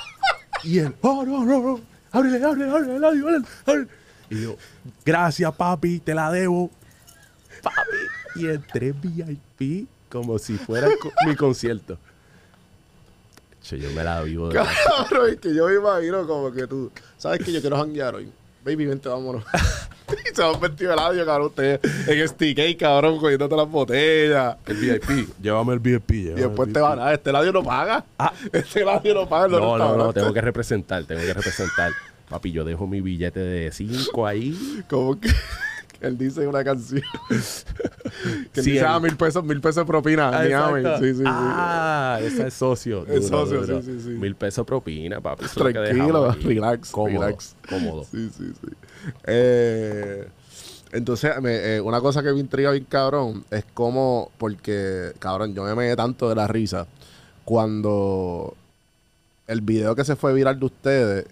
y él, oh, no, no, no. Ábrele, ábrele, ábrele, ábrele, ábrele, ábrele". Y yo, gracias, papi, te la debo. Papi. Y entré en VIP como si fuera co- mi concierto. Che, Yo me la vivo de Cabrón, es que yo me imagino como que tú, ¿sabes que yo quiero janguear hoy? Baby, vente, vámonos. y se va vestido el audio, cabrón, usted en STK, cabrón, cogiéndote las botellas. El VIP. Llévame el VIP. Y después te van a, este ladio no paga. Ah. Este ladio no paga No, no, no, restaurantes. tengo que representar, tengo que representar. Papi, yo dejo mi billete de 5 ahí. Como que, él dice una canción. que él Sí, dice, él- ah, mil pesos, mil pesos de propina. Ah. Sí, sí, sí. Ah, esa es socio. Es socio, duro. sí, sí, sí. Mil pesos propina, papi. Tranquilo, dejamos relax, Cómodo, relax. Cómodo. Sí, sí, sí. Eh, entonces, me- eh, una cosa que me intriga bien cabrón es como, porque, cabrón, yo me meté tanto de la risa cuando el video que se fue viral de ustedes,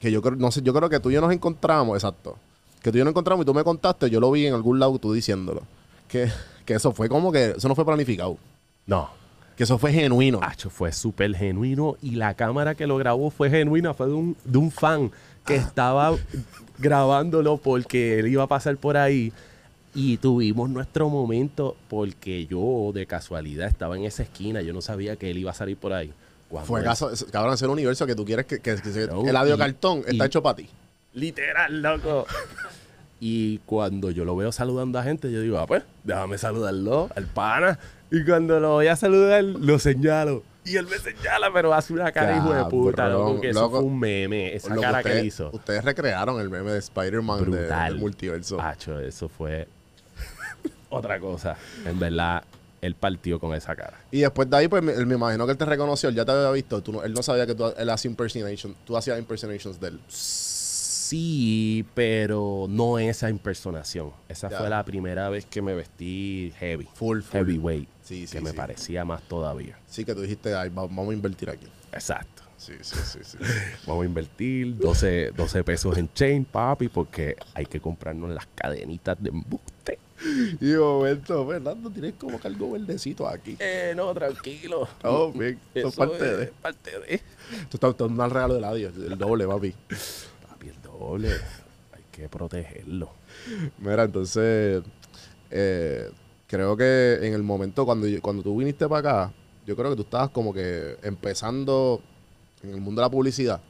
que yo creo, no sé, yo creo que tú y yo nos encontramos, exacto, que tú y yo nos encontramos y tú me contaste, yo lo vi en algún lado tú diciéndolo, que, que eso fue como que, eso no fue planificado. No. Que eso fue genuino. Fue súper genuino y la cámara que lo grabó fue genuina, fue de un, de un fan que estaba grabándolo porque él iba a pasar por ahí y tuvimos nuestro momento porque yo de casualidad estaba en esa esquina, yo no sabía que él iba a salir por ahí. Cuando Fue él- caso, es- cabrón, ese universo que tú quieres que, que- que se- No, el audio y- cartón y- está hecho para ti. Literal, loco. Y cuando yo lo veo saludando a gente, yo digo, ah, pues, déjame saludarlo, al pana. Y cuando lo voy a saludar, lo señalo. Y él me señala, pero hace una cara hijo de puta, loco, que eso loco. fue un meme, esa cara que él hizo. Ustedes recrearon el meme de Spider-Man de- del multiverso. Hacho, eso fue otra cosa. En verdad, él partió con esa cara. Y después de ahí, pues me, él me imagino que él te reconoció, él ya te había visto. Tú no- él no sabía que tú, él hacía impersonation, tú hacías impersonations de él. Sí, pero no esa impersonación. Esa Ya. fue la primera vez que me vestí heavy. Full, full. Heavyweight. Sí, sí, que me sí. parecía más todavía. Sí, que tú dijiste, "Ay, va- vamos a invertir aquí. Exacto. Sí, sí, sí, sí. Vamos a invertir 12, 12 pesos en chain, papi, porque hay que comprarnos las cadenitas de embuste. y de momento, Fernando, tienes como que algo verdecito aquí. Eh, no, tranquilo. Oh, bien. Eso es parte de. parte de. Tú estás un regalo del adiós, el doble, papi. Papi, el doble. Hay que protegerlo. Mira, entonces, eh, creo que en el momento cuando, yo- cuando tú viniste para acá, yo creo que tú estabas como que empezando en el mundo de la publicidad.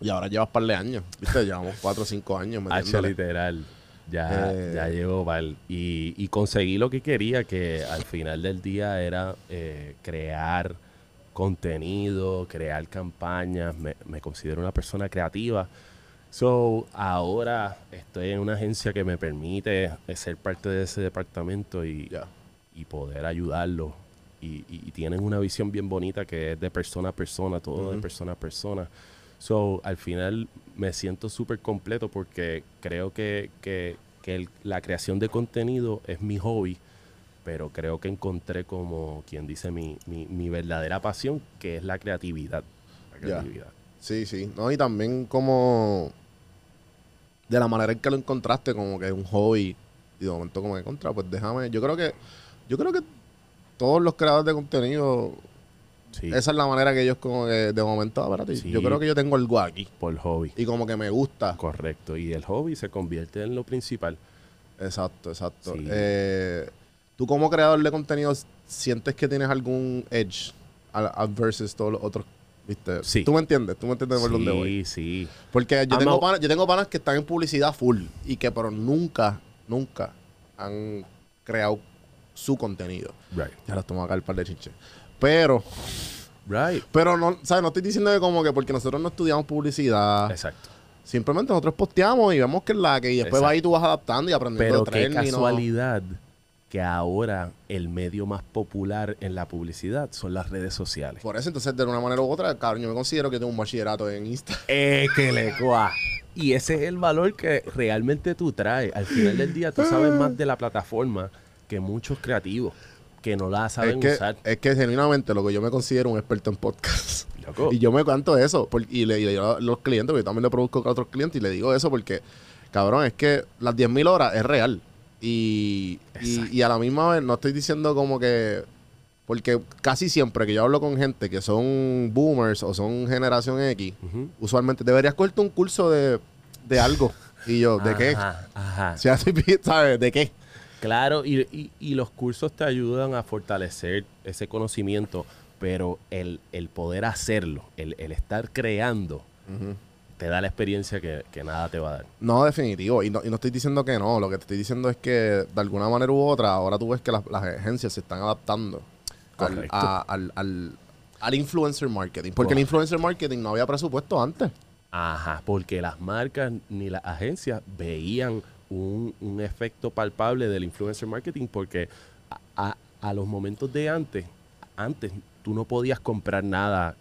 Y ahora llevas par de años, ¿viste? Llevamos cuatro o cinco años H metiéndole. literal. Ya, Eh. ya llegó pa'l- y, y conseguí lo que quería, que al final del día era eh, crear contenido, crear campañas. Me, me considero una persona creativa. So, ahora estoy en una agencia que me permite ser parte de ese departamento y, y poder ayudarlo. Y, y- y tienen una visión bien bonita que es de persona a persona, todo de persona a persona. So, al final me siento súper completo porque creo que, que- que el- la creación de contenido es mi hobby, pero creo que encontré como quien dice mi, mi- mi verdadera pasión, que es la creatividad. La creatividad. Sí, sí. No, y también como de la manera en que lo encontraste, como que es un hobby. Y de momento como que contra, pues déjame. Yo creo que, yo creo que todos los creadores de contenido, Sí, esa es la manera que ellos como que de momento, ah, Sí. yo creo que yo tengo algo aquí. por hobby. Y como que me gusta. Correcto. Y el hobby se convierte en lo principal. Exacto, exacto. Sí. Eh, Tú como creador de contenido, ¿sientes que tienes algún edge al versus todos los otros? ¿Viste? Sí. ¿Tú me entiendes? ¿Tú me entiendes por dónde voy? Sí, sí. Porque yo I'm tengo, panas, yo tengo panas que están en publicidad full y que pero nunca, nunca han creado su contenido. Right. Ya los tomo acá el par de chinches. Pero, Right. pero no, ¿sabes? No estoy diciendo que como que porque nosotros no estudiamos publicidad. Exacto. Simplemente nosotros posteamos y vemos que es la que y después Exacto. va ahí tú vas adaptando y aprendiendo Pero de qué ¿no? Que ahora el medio más popular en la publicidad son las redes sociales. Por eso, entonces, de una manera u otra, cabrón, yo me considero que tengo un bachillerato en Insta. Eh, que le. Y ese es el valor que realmente tú traes. Al final del día, tú sabes más de la plataforma que muchos creativos que no la Es saben que, usar. es que genuinamente lo que yo me considero un experto en podcast. Loco. Y yo me canto eso. por- y le y le digo a los clientes, porque yo también le produzco a otros clientes, y le digo eso porque, cabrón, es que las 10.000 horas es real. Y, y, a la misma vez no estoy diciendo como que. Porque casi siempre que yo hablo con gente que son boomers o son generación X, usualmente deberías cogerte un curso de, de algo. Y yo, ¿de qué? Ajá, ajá. Si así, ¿sabes? ¿De qué? Claro, y, y- y los cursos te ayudan a fortalecer ese conocimiento, pero el, el poder hacerlo, el, el estar creando, te da la experiencia que, que nada te va a dar. No, definitivo. Y no, y no estoy diciendo que no. Lo que te estoy diciendo es que de alguna manera u otra, ahora tú ves que las, las agencias se están adaptando al, a- al, al- al influencer marketing. Porque el Correcto. influencer marketing no había presupuesto antes. Ajá, porque las marcas ni las agencias veían un, un efecto palpable del influencer marketing porque a, a- a los momentos de antes, antes tú no podías comprar nada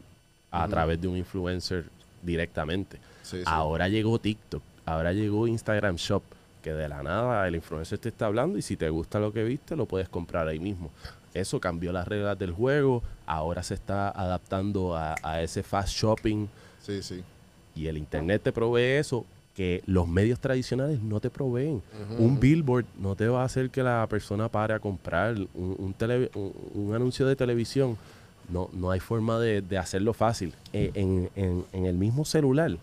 a través de un influencer directamente. Sí, sí. Ahora llegó TikTok, ahora llegó Instagram Shop, que de la nada el influencer te está hablando y si te gusta lo que viste, lo puedes comprar ahí mismo. Eso cambió las reglas del juego, ahora se está adaptando a, a ese fast shopping Sí, sí. y el internet te provee eso que los medios tradicionales no te proveen. Un billboard no te va a hacer que la persona pare a comprar un, un tele- un- un anuncio de televisión. No, no hay forma de, de hacerlo fácil. Eh, en, en- en el mismo celular,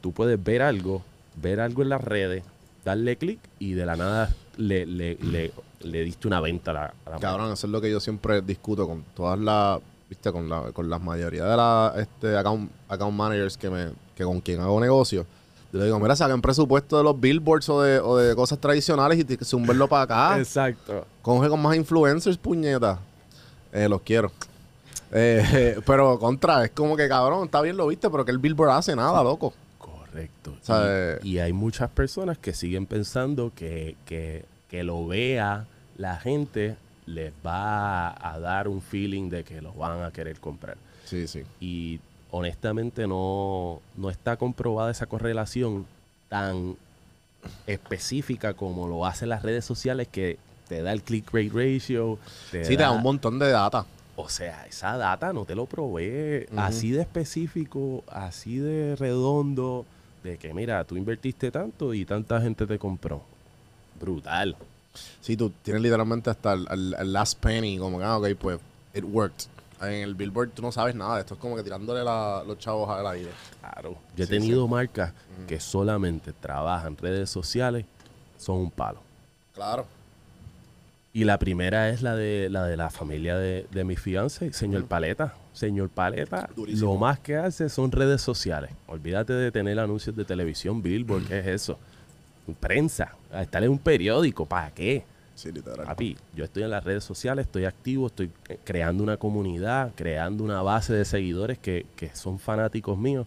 tú puedes ver algo, ver algo en las redes, darle clic y de la nada le, le, le, le diste una venta a la, a la Cabrón, eso es lo que yo siempre discuto con todas las, viste, con la, con la mayoría de las este, account, account managers que me, que con quien hago negocio. Yo le digo, mira, saquen presupuesto de los billboards o de, o de cosas tradicionales y zumbenlo para acá. Exacto. Coge con más influencers, puñeta. Eh, los quiero. Eh, pero contra, es como que cabrón, está bien lo viste, pero que el billboard hace nada, loco. Correcto. Y, y hay muchas personas que siguen pensando que, que, que lo vea la gente les va a dar un feeling de que los van a querer comprar. Sí, sí. Y honestamente no, no está comprobada esa correlación tan específica como lo hacen las redes sociales que te da el click rate ratio. Te Sí, te da un montón de data. o sea, esa data no te lo provee así de específico, así de redondo, de que mira, tú invertiste tanto y tanta gente te compró. Brutal. Sí, tú tienes literalmente hasta el, el- el last penny, como que, ah, ok, pues, it worked. En el billboard tú no sabes nada de esto, es como que tirándole la- los chavos al aire. Claro. Yo he Sí, tenido marcas que solamente trabajan redes sociales, son un palo. Claro. Y la primera es la de la de la familia de, de mi fiance, señor Paleta. Señor Paleta, Durísimo. lo más que hace son redes sociales. Olvídate de tener anuncios de televisión, Billboard, ¿qué es eso? Prensa, estar en un periódico, ¿para qué? Sí, literal. Papi, yo estoy en las redes sociales, estoy activo, estoy eh, creando una comunidad, creando una base de seguidores que, que son fanáticos míos.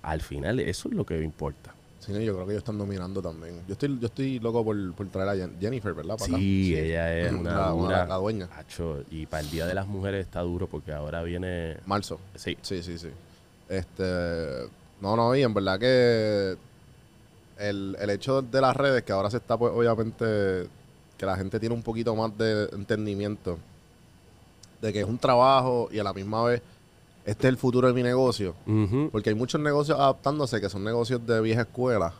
Al final, eso es lo que importa. Sí, yo creo que ellos están dominando también. Yo estoy, yo estoy loco por, por traer a Jen- Jennifer, ¿verdad? Para. Sí, ella es La- una la- dura. la dueña. Acho, y para el Día de las Mujeres está duro porque ahora viene... Marzo. Sí, Sí, sí, sí. Este. No, no, y en verdad que el, el hecho de las redes, que ahora se está, pues, obviamente, que la gente tiene un poquito más de entendimiento de que es un trabajo y a la misma vez este es el futuro de mi negocio. Porque hay muchos negocios adaptándose que son negocios de vieja escuela,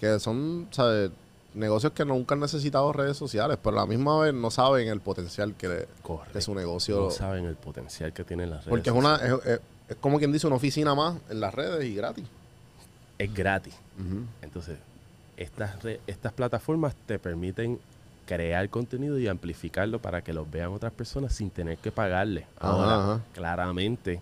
que son, ¿sabes? Negocios que nunca han necesitado redes sociales, pero a la misma vez no saben el potencial que, que su negocio... No saben el potencial que tienen las redes Porque es una es, es- es como quien dice una oficina más en las redes y gratis. es gratis. Entonces, estas, re- estas plataformas te permiten crear contenido y amplificarlo para que los vean otras personas sin tener que pagarle. Ahora, ajá. claramente,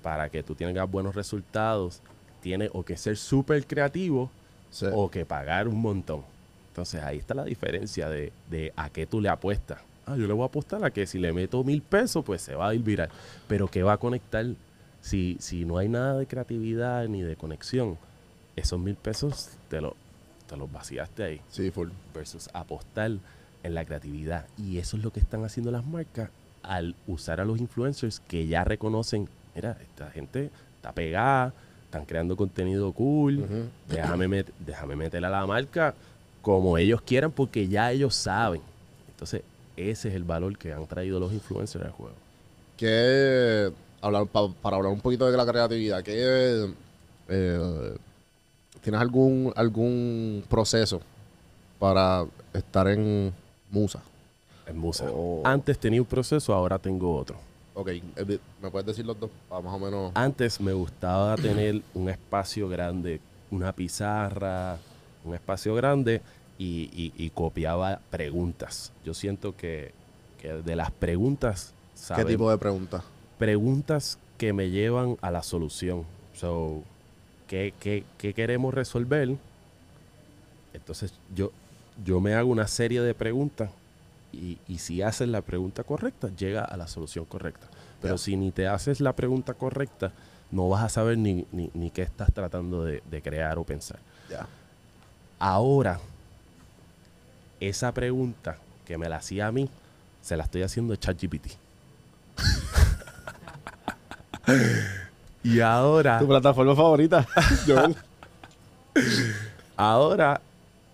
para que tú tengas buenos resultados, tienes o que ser súper creativo Sí. o que pagar un montón. Entonces, ahí está la diferencia de, de a qué tú le apuestas. Ah, yo le voy a apostar a que si le meto mil pesos, pues se va a ir viral. Pero ¿qué va a conectar si, si no hay nada de creatividad ni de conexión? Esos mil pesos te, lo, te los vaciaste ahí Sí, full. versus apostar en la creatividad. Y eso es lo que están haciendo las marcas al usar a los influencers que ya reconocen, mira, esta gente está pegada, están creando contenido cool, déjame, met- déjame meterle a la marca como ellos quieran porque ya ellos saben. Entonces, ese es el valor que han traído los influencers al juego. Que hablar pa- para hablar un poquito de la creatividad, que eh, tienes algún algún proceso para estar en Musa. En Musa. Oh. Antes tenía un proceso, ahora tengo otro. Ok, eh, ¿me puedes decir los dos? Más o menos. Antes me gustaba tener un espacio grande, una pizarra, un espacio grande y, y- y copiaba preguntas. Yo siento que, que de las preguntas, ¿Qué tipo de preguntas? Preguntas que me llevan a la solución. So, ¿qué, qué- qué queremos resolver? Entonces yo, yo me hago una serie de preguntas y, y si haces la pregunta correcta, llega a la solución correcta. Pero si ni te haces la pregunta correcta, no vas a saber ni, ni- ni qué estás tratando de, de crear o pensar. Ya. Ahora, esa pregunta que me la hacía a mí, se la estoy haciendo a ChatGPT. y ahora, plataforma favorita? Joel. ahora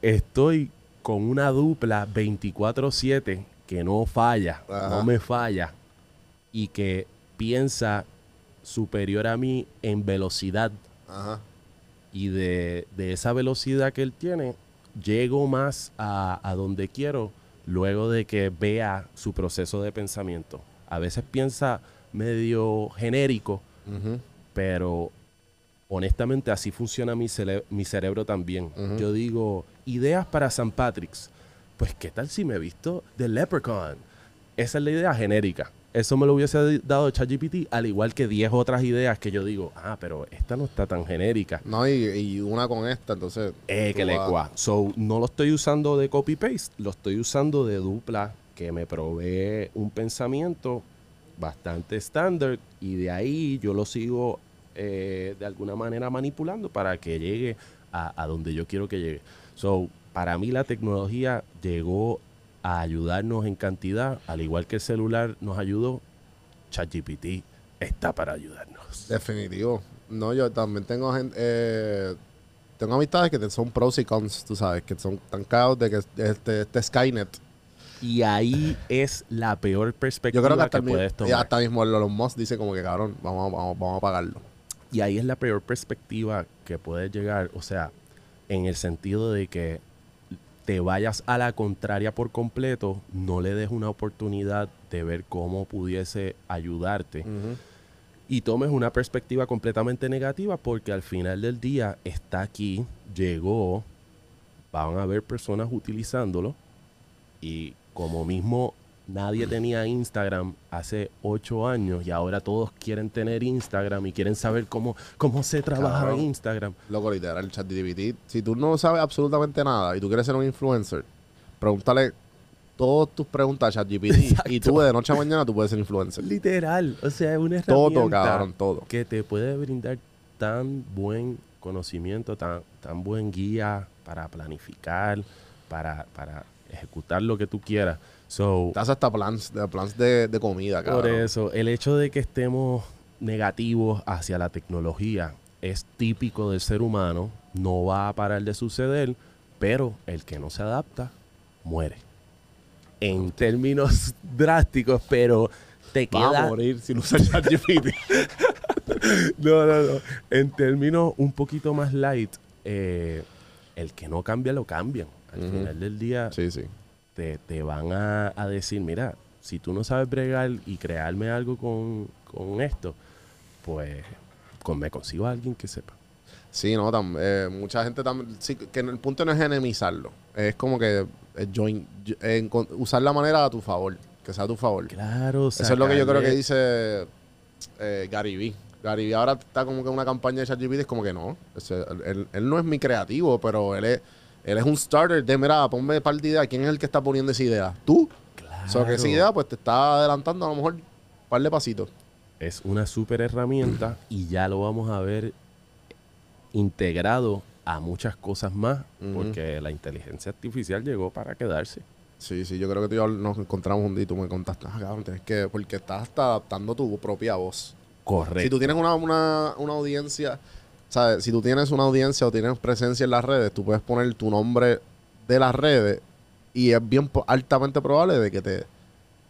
estoy con una dupla 24/7 que no falla, Ajá. no me falla y que piensa superior a mí en velocidad Ajá. Y de, de esa velocidad que él tiene, llego más a, a donde quiero luego de que vea su proceso de pensamiento. A veces piensa medio genérico, pero honestamente así funciona mi, cerebro también. Yo digo, ideas para San Patrick's. Pues, ¿qué tal si me he visto de Leprechaun? Esa es la idea genérica. Eso me lo hubiese dado ChatGPT, al igual que 10 otras ideas que yo digo, ah, pero esta no está tan genérica. No, y, y una con esta, entonces. Eh, que le cua. So, no lo estoy usando de copy-paste, lo estoy usando de dupla, que me provee un pensamiento bastante estándar y de ahí yo lo sigo eh, de alguna manera manipulando para que llegue a, a donde yo quiero que llegue. So, para mí la tecnología llegó a ayudarnos en cantidad, al igual que el celular nos ayudó, ChatGPT está para ayudarnos. Definitivo. No, yo también tengo gente. eh, tengo amistades que son pros y cons, tú sabes, que son tan cagados de que este, este Skynet. Y ahí es la peor perspectiva Yo creo que hasta, mi- puedes y tomar. hasta mismo Elon Musk dice como que cabrón, vamos, a- vamos, vamos a pagarlo. Y ahí es la peor perspectiva que puedes llegar, o sea, en el sentido de que te vayas a la contraria por completo, no le des una oportunidad de ver cómo pudiese ayudarte. Y tomes una perspectiva completamente negativa porque al final del día está aquí, llegó, van a haber personas utilizándolo y como mismo nadie tenía Instagram hace ocho años y ahora todos quieren tener Instagram y quieren saber cómo, cómo se trabaja Instagram. Loco, literal, ChatGPT. Si tú no sabes absolutamente nada y tú quieres ser un influencer, pregúntale todas tus preguntas a ChatGPT y tú de noche a mañana tú puedes ser influencer. Literal, o sea, es una herramienta Todo, cabrón, todo. que te puede brindar tan buen conocimiento, tan, tan buen guía para planificar, para, para ejecutar lo que tú quieras. So, hace hasta plans, de, plans de, de comida, Por cabrón. eso, el hecho de que estemos negativos hacia la tecnología es típico del ser humano, no va a parar de suceder, pero el que no se adapta, muere. En términos drásticos, pero te Vas a queda... morir sin usar ChatGPT. No, no, no. En términos un poquito más light, eh, el que no cambia, lo cambian. Al final del día, sí, sí. Te, te van a, a decir, mira, si tú no sabes bregar y crearme algo con, con esto, pues con, me consigo a alguien que sepa. Sí, no, tam- eh, mucha gente también. Sí, que el punto no es enemizarlo. Es como que eh, join- usar la manera a tu favor. Que sea a tu favor. Claro, Eso es lo que yo creo que dice eh, Gary Vee. Gary Vee ahora está como que en una campaña de ChatGPT. Es como que no. ese- él, él no es mi creativo, pero él es, él es un starter de, mira, ponme par de ideas. ¿Quién es el que está poniendo esa idea? ¿Tú? O sea, que esa Claro. idea pues te está adelantando a lo mejor un par de pasitos. Es una súper herramienta y ya lo vamos a ver integrado a muchas cosas más, porque la inteligencia artificial llegó para quedarse. Sí, sí, yo creo que tú y yo nos encontramos un día y tú me contaste, ah, cabrón, tienes que, porque estás hasta adaptando tu propia voz. Correcto. Si tú tienes una, una, una audiencia, ¿sabes? Si tú tienes una audiencia o tienes presencia en las redes, tú puedes poner tu nombre de las redes y es bien altamente probable de que te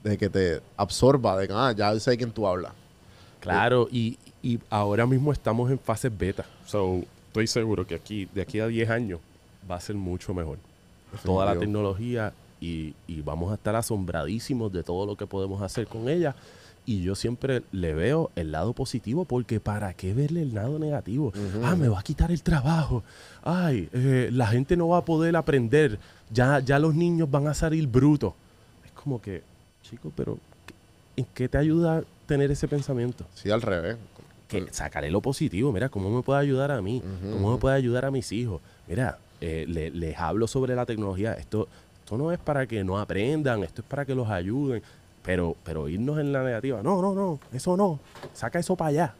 de que te absorba, de que, ah, ya sé quién tú hablas. Claro, y, y ahora mismo estamos en fase beta. So, estoy seguro que aquí, de aquí a 10 años, va a ser mucho mejor. Toda la tecnología y, y vamos a estar asombradísimos de todo lo que podemos hacer con ella. Y yo siempre le veo el lado positivo porque ¿para qué verle el lado negativo? Ah, me va a quitar el trabajo. Ay, eh, la gente no va a poder aprender. Ya, ya los niños van a salir brutos. Es como que, chico, pero ¿qué- ¿en qué te ayuda tener ese pensamiento? Sí, al revés. que sacaré lo positivo. Mira, ¿cómo me puede ayudar a mí? ¿Cómo me puede ayudar a mis hijos? Mira, eh, le- les hablo sobre la tecnología. Esto, esto no es para que no aprendan, esto es para que los ayuden. Pero, pero irnos en la negativa, no, no, no, eso no. Saca eso para allá.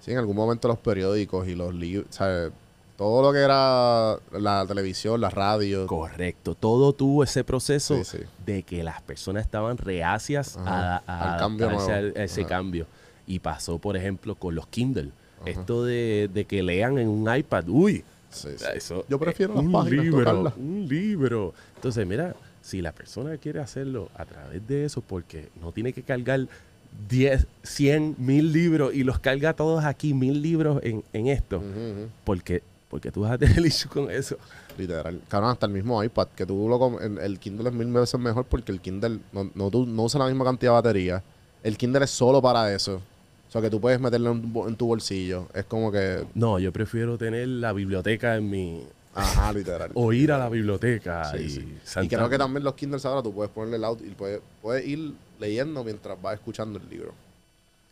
Sí, en algún momento los periódicos y los libros, ¿sabes? Todo lo que era la televisión, la radio. Correcto. Todo tuvo ese proceso Sí, sí. de que las personas estaban reacias a, Ajá, a al cambio a, ese cambio. Y pasó, por ejemplo, con los Kindle. Esto de, de que lean en un iPad. Uy, sí. Eso, Yo prefiero eh, las un páginas, libro, tocarlas. un libro. Entonces, mira, si la persona quiere hacerlo a través de eso, porque no tiene que cargar 10, 100, mil libros y los carga todos aquí, mil libros en, en esto, Ujú, ujú. porque Porque tú vas a tener issue con eso. Literal. Cabrón, hasta el mismo iPad, que tú lo el, el Kindle es mil veces mejor porque el Kindle no, no, tú- no usa la misma cantidad de batería. El Kindle es solo para eso. O sea, que tú puedes meterlo en tu bolsillo. Es como que... No, yo prefiero tener la biblioteca en mi... Ajá, literal. O ir a la biblioteca Sí, y sí. Y creo que también los Kindles ahora tú puedes ponerle el audio y puedes, puedes ir leyendo mientras vas escuchando el libro.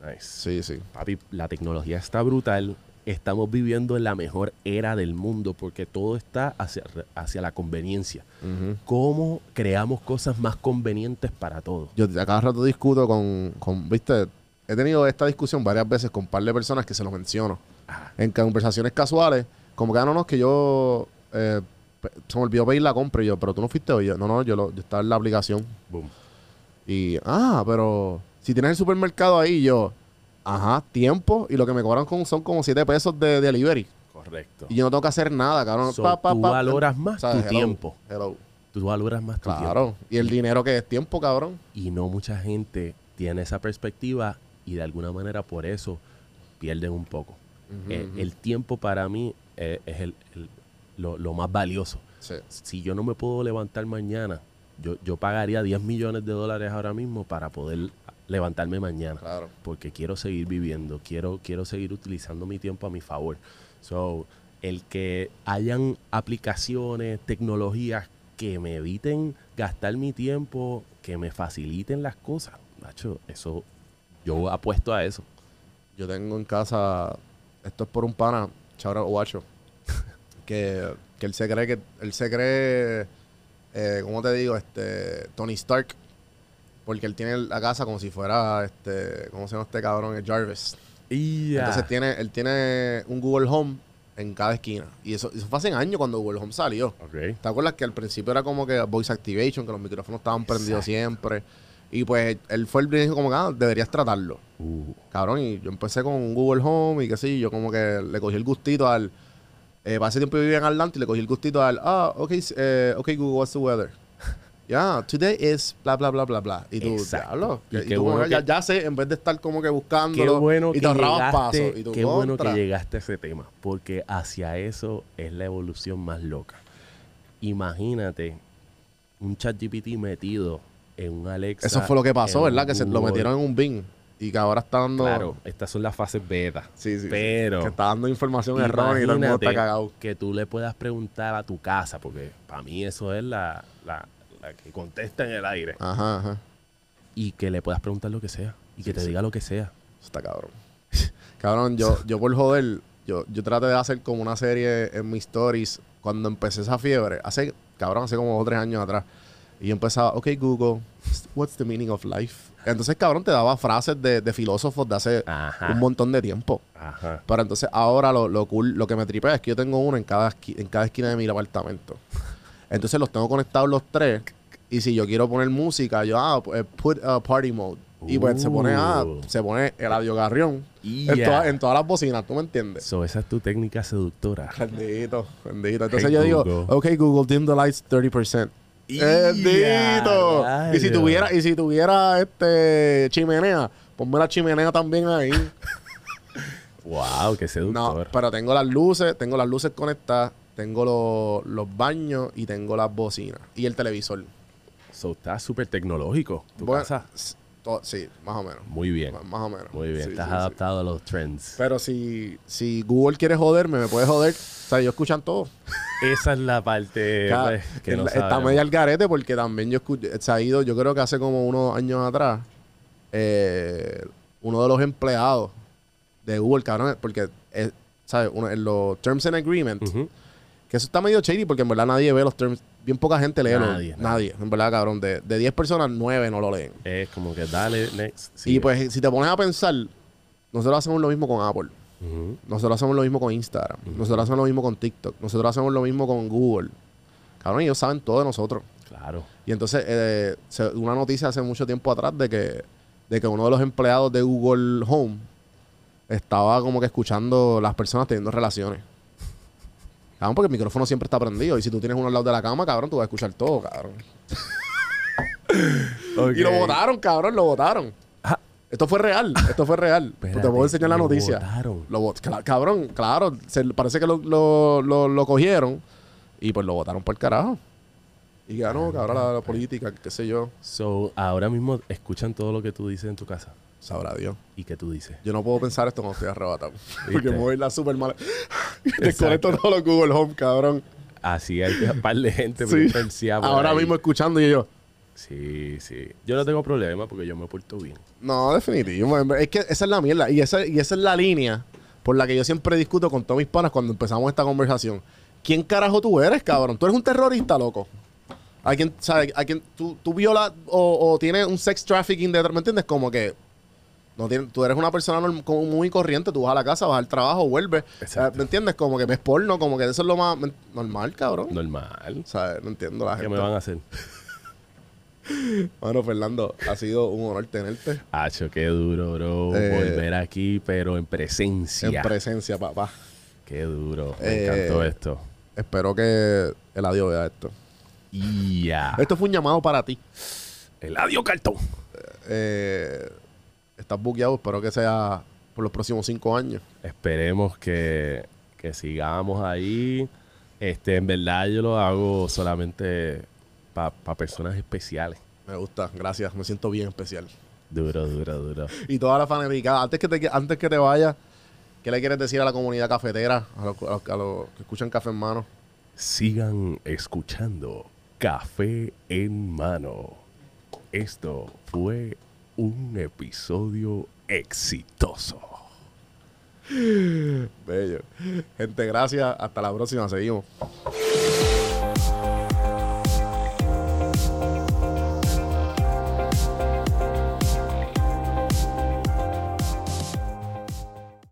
Nice. Sí, sí. Papi, la tecnología está brutal. Estamos viviendo en la mejor era del mundo porque todo está hacia, hacia la conveniencia. ¿Cómo creamos cosas más convenientes para todos? Yo a cada rato discuto con, con, viste, he tenido esta discusión varias veces con un par de personas que se lo menciono. Ajá. En conversaciones casuales, como que, ah, no, no, es que yo, eh, se me olvidó pedir la compra y yo, pero tú no fuiste hoy. Yo, no, no, yo, lo, yo estaba en la aplicación. Boom. Y, ah, pero si tienes el supermercado ahí, yo, ajá, tiempo, y lo que me cobran con, son como 7 pesos de, de delivery. Correcto. Y yo no tengo que hacer nada, cabrón. So, Pa, pa, tú pa. valoras más ¿Sabes? tu Hello, tiempo. hello. Tú valoras más tu tiempo. Claro. Y el dinero que es tiempo, cabrón. Y no mucha gente tiene esa perspectiva y de alguna manera por eso pierden un poco. Eh, el tiempo para mí eh, es el- el- lo, lo más valioso. Sí. Si yo no me puedo levantar mañana, yo, yo pagaría 10 millones de dólares ahora mismo para poder levantarme mañana. Claro. Porque quiero seguir viviendo, quiero, quiero seguir utilizando mi tiempo a mi favor. So, el que hayan aplicaciones, tecnologías que me eviten gastar mi tiempo, que me faciliten las cosas, Nacho, eso, yo apuesto a eso. Yo tengo en casa, esto es por un pana, Chabra Guacho, que, que él se cree que, él se cree, eh, ¿cómo te digo? Este, Tony Stark, porque él tiene la casa como si fuera, este, ¿cómo se llama este cabrón? El Jarvis. Y Entonces tiene, él tiene un Google Home en cada esquina. Y eso, eso fue hace años cuando Google Home salió. Ok. ¿Te acuerdas que al principio era como que voice activation, que los micrófonos estaban prendidos siempre? Y pues él fue el que dijo como que ah, deberías tratarlo. Uh, Cabrón, y yo empecé con Google Home y que sí, yo como que le cogí el gustito al... Eh, para ese tiempo vivía en Atlanta y le cogí el gustito al... Ah, ok, eh, ok Google, what's the weather? Ya, today is bla, bla, bla, bla, bla. Y tú, Exacto. diablo. Y Y, tú bueno que ya, que- ya sé, en vez de estar como que qué buscándolo bueno y te ahorrabas paso. llegaste, Y tú, qué bueno que llegaste a ese tema, porque hacia eso es la evolución más loca. Imagínate un chat GPT metido en un Alexa. Eso fue lo que pasó, ¿verdad? Que se lo metieron en un Bing y que ahora está dando... Claro, estas son las fases beta. Sí, sí. Pero Que está dando información errónea y todo el mundo está cagado. que tú le puedas preguntar a tu casa, porque para mí eso es la, la- la que contesta en el aire, Ajá, ajá. y que le puedas preguntar lo que sea, y que te sí. diga lo que sea. Eso está cabrón. cabrón, yo, yo por joder, yo, yo traté de hacer como una serie en mis stories cuando empecé esa fiebre. Hace, cabrón, hace como dos o tres años atrás. Y yo empezaba, ok, Google, what's the meaning of life? Entonces, cabrón, te daba frases de, de filósofos de hace Ajá. un montón de tiempo. Ajá. Pero entonces ahora lo, lo cool, lo que me tripea es que yo tengo uno en cada, en cada esquina de mi apartamento. Entonces los tengo conectados los tres. Y si yo quiero poner música, yo, ah, pues, put a party mode. Y pues se pone, ah, Uh. se pone el audiogarrión Yeah. en, toda- en todas las bocinas, ¿tú me entiendes? So, esa es tu técnica seductora. Bendito, bendito. Entonces Hey, yo digo, Google. ok, Google, dim the lights 30%. ¡Bendito! Y si tuviera, y si tuviera este chimenea, ponme la chimenea también ahí. Wow, qué No, seductor. pero tengo las luces, tengo las luces conectadas, tengo lo- los baños y tengo las bocinas y el televisor. So, está súper tecnológico. Tu Bueno, casa. To- sí, más o menos. Muy bien. Más o menos. Muy bien. Sí, Estás sí, sí. adaptado a los trends. Pero si, si Google quiere joderme, me puede joder. O sea, ellos escuchan todo. Esa es la parte pues, que el- no está medio al garete porque también yo escuché, se ha ido, yo creo que hace como unos años atrás, eh, uno de los empleados de Google, cabrón, porque, eh, ¿sabes? Uno, en los Terms and Agreements, Ujú. que eso está medio shady porque en verdad nadie ve los terms, bien poca gente lee Nadie, nadie, nadie. en verdad, cabrón, de, de 10 personas, 9 no lo leen. Es como que dale, next. Y pues, si te pones a pensar, nosotros hacemos lo mismo con Apple. Nosotros hacemos lo mismo con Instagram. Nosotros hacemos lo mismo con TikTok. Nosotros hacemos lo mismo con Google. Cabrón, ellos saben todo de nosotros. Claro. Y entonces, eh, una noticia hace mucho tiempo atrás de que, de que uno de los empleados de Google Home estaba como que escuchando las personas teniendo relaciones. Cabrón, porque el micrófono siempre está prendido. Y si tú tienes uno al lado de la cama, cabrón, tú vas a escuchar todo, cabrón. Y lo votaron, cabrón, lo votaron. Ah, Esto fue real. Esto fue real. te Espérate, puedo enseñar la noticia. votaron. Lo vot- cla- cabrón, claro. se- parece que lo, lo, lo, lo cogieron y pues lo votaron por el carajo. Y ganó, ahora la, la política, qué sé yo. So, ahora mismo escuchan todo lo que tú dices en tu casa. Sabrá Dios. ¿Y qué tú dices? Yo no puedo pensar esto cuando estoy arrebatado. Porque me voy a ir la super mala. Desconecto todos los Google Home, cabrón. Así hay un par de gente Sí. por Ahora ahí. mismo escuchando y yo. Sí, sí. Yo no tengo problema porque yo me porto bien. No, definitivo. Es que esa es la mierda. Y esa, y esa es la línea por la que yo siempre discuto con todos mis panas cuando empezamos esta conversación. ¿Quién carajo tú eres, cabrón? Tú eres un terrorista, loco. Hay quien, ¿sabes? Hay quien, tú, tú violas o, o tienes un sex trafficking detrás, ¿me entiendes? Como que no tiene- tú eres una persona norm- como muy corriente, tú vas a la casa, vas al trabajo, vuelves. Exacto. ¿Me entiendes? Como que ves porno, como que eso es lo más normal, cabrón. Normal. ¿Sabes? No entiendo la ¿Qué gente. me van a hacer? Bueno, Fernando, ha sido un honor tenerte Hacho, qué duro, bro. Eh, Volver aquí, pero en presencia. en presencia, papá. qué duro. Me Eh, encantó esto. Espero que el adiós vea esto. Ya. Esto fue un llamado para ti. El adiós cartón. Eh, estás buqueado, espero que sea por los próximos cinco años. Esperemos que, que sigamos ahí. Este, en verdad yo lo hago solamente para personas especiales. Me gusta, gracias, me siento bien especial. Duro, duro, duro. Y toda la fanaticada, antes que te, antes que te vayas, ¿qué le quieres decir a la comunidad cafetera, a los, a los- a los que escuchan Café en Mano? Sigan escuchando Café en Mano. Esto fue un episodio exitoso. Bello. Gente, gracias. Hasta la próxima. Seguimos.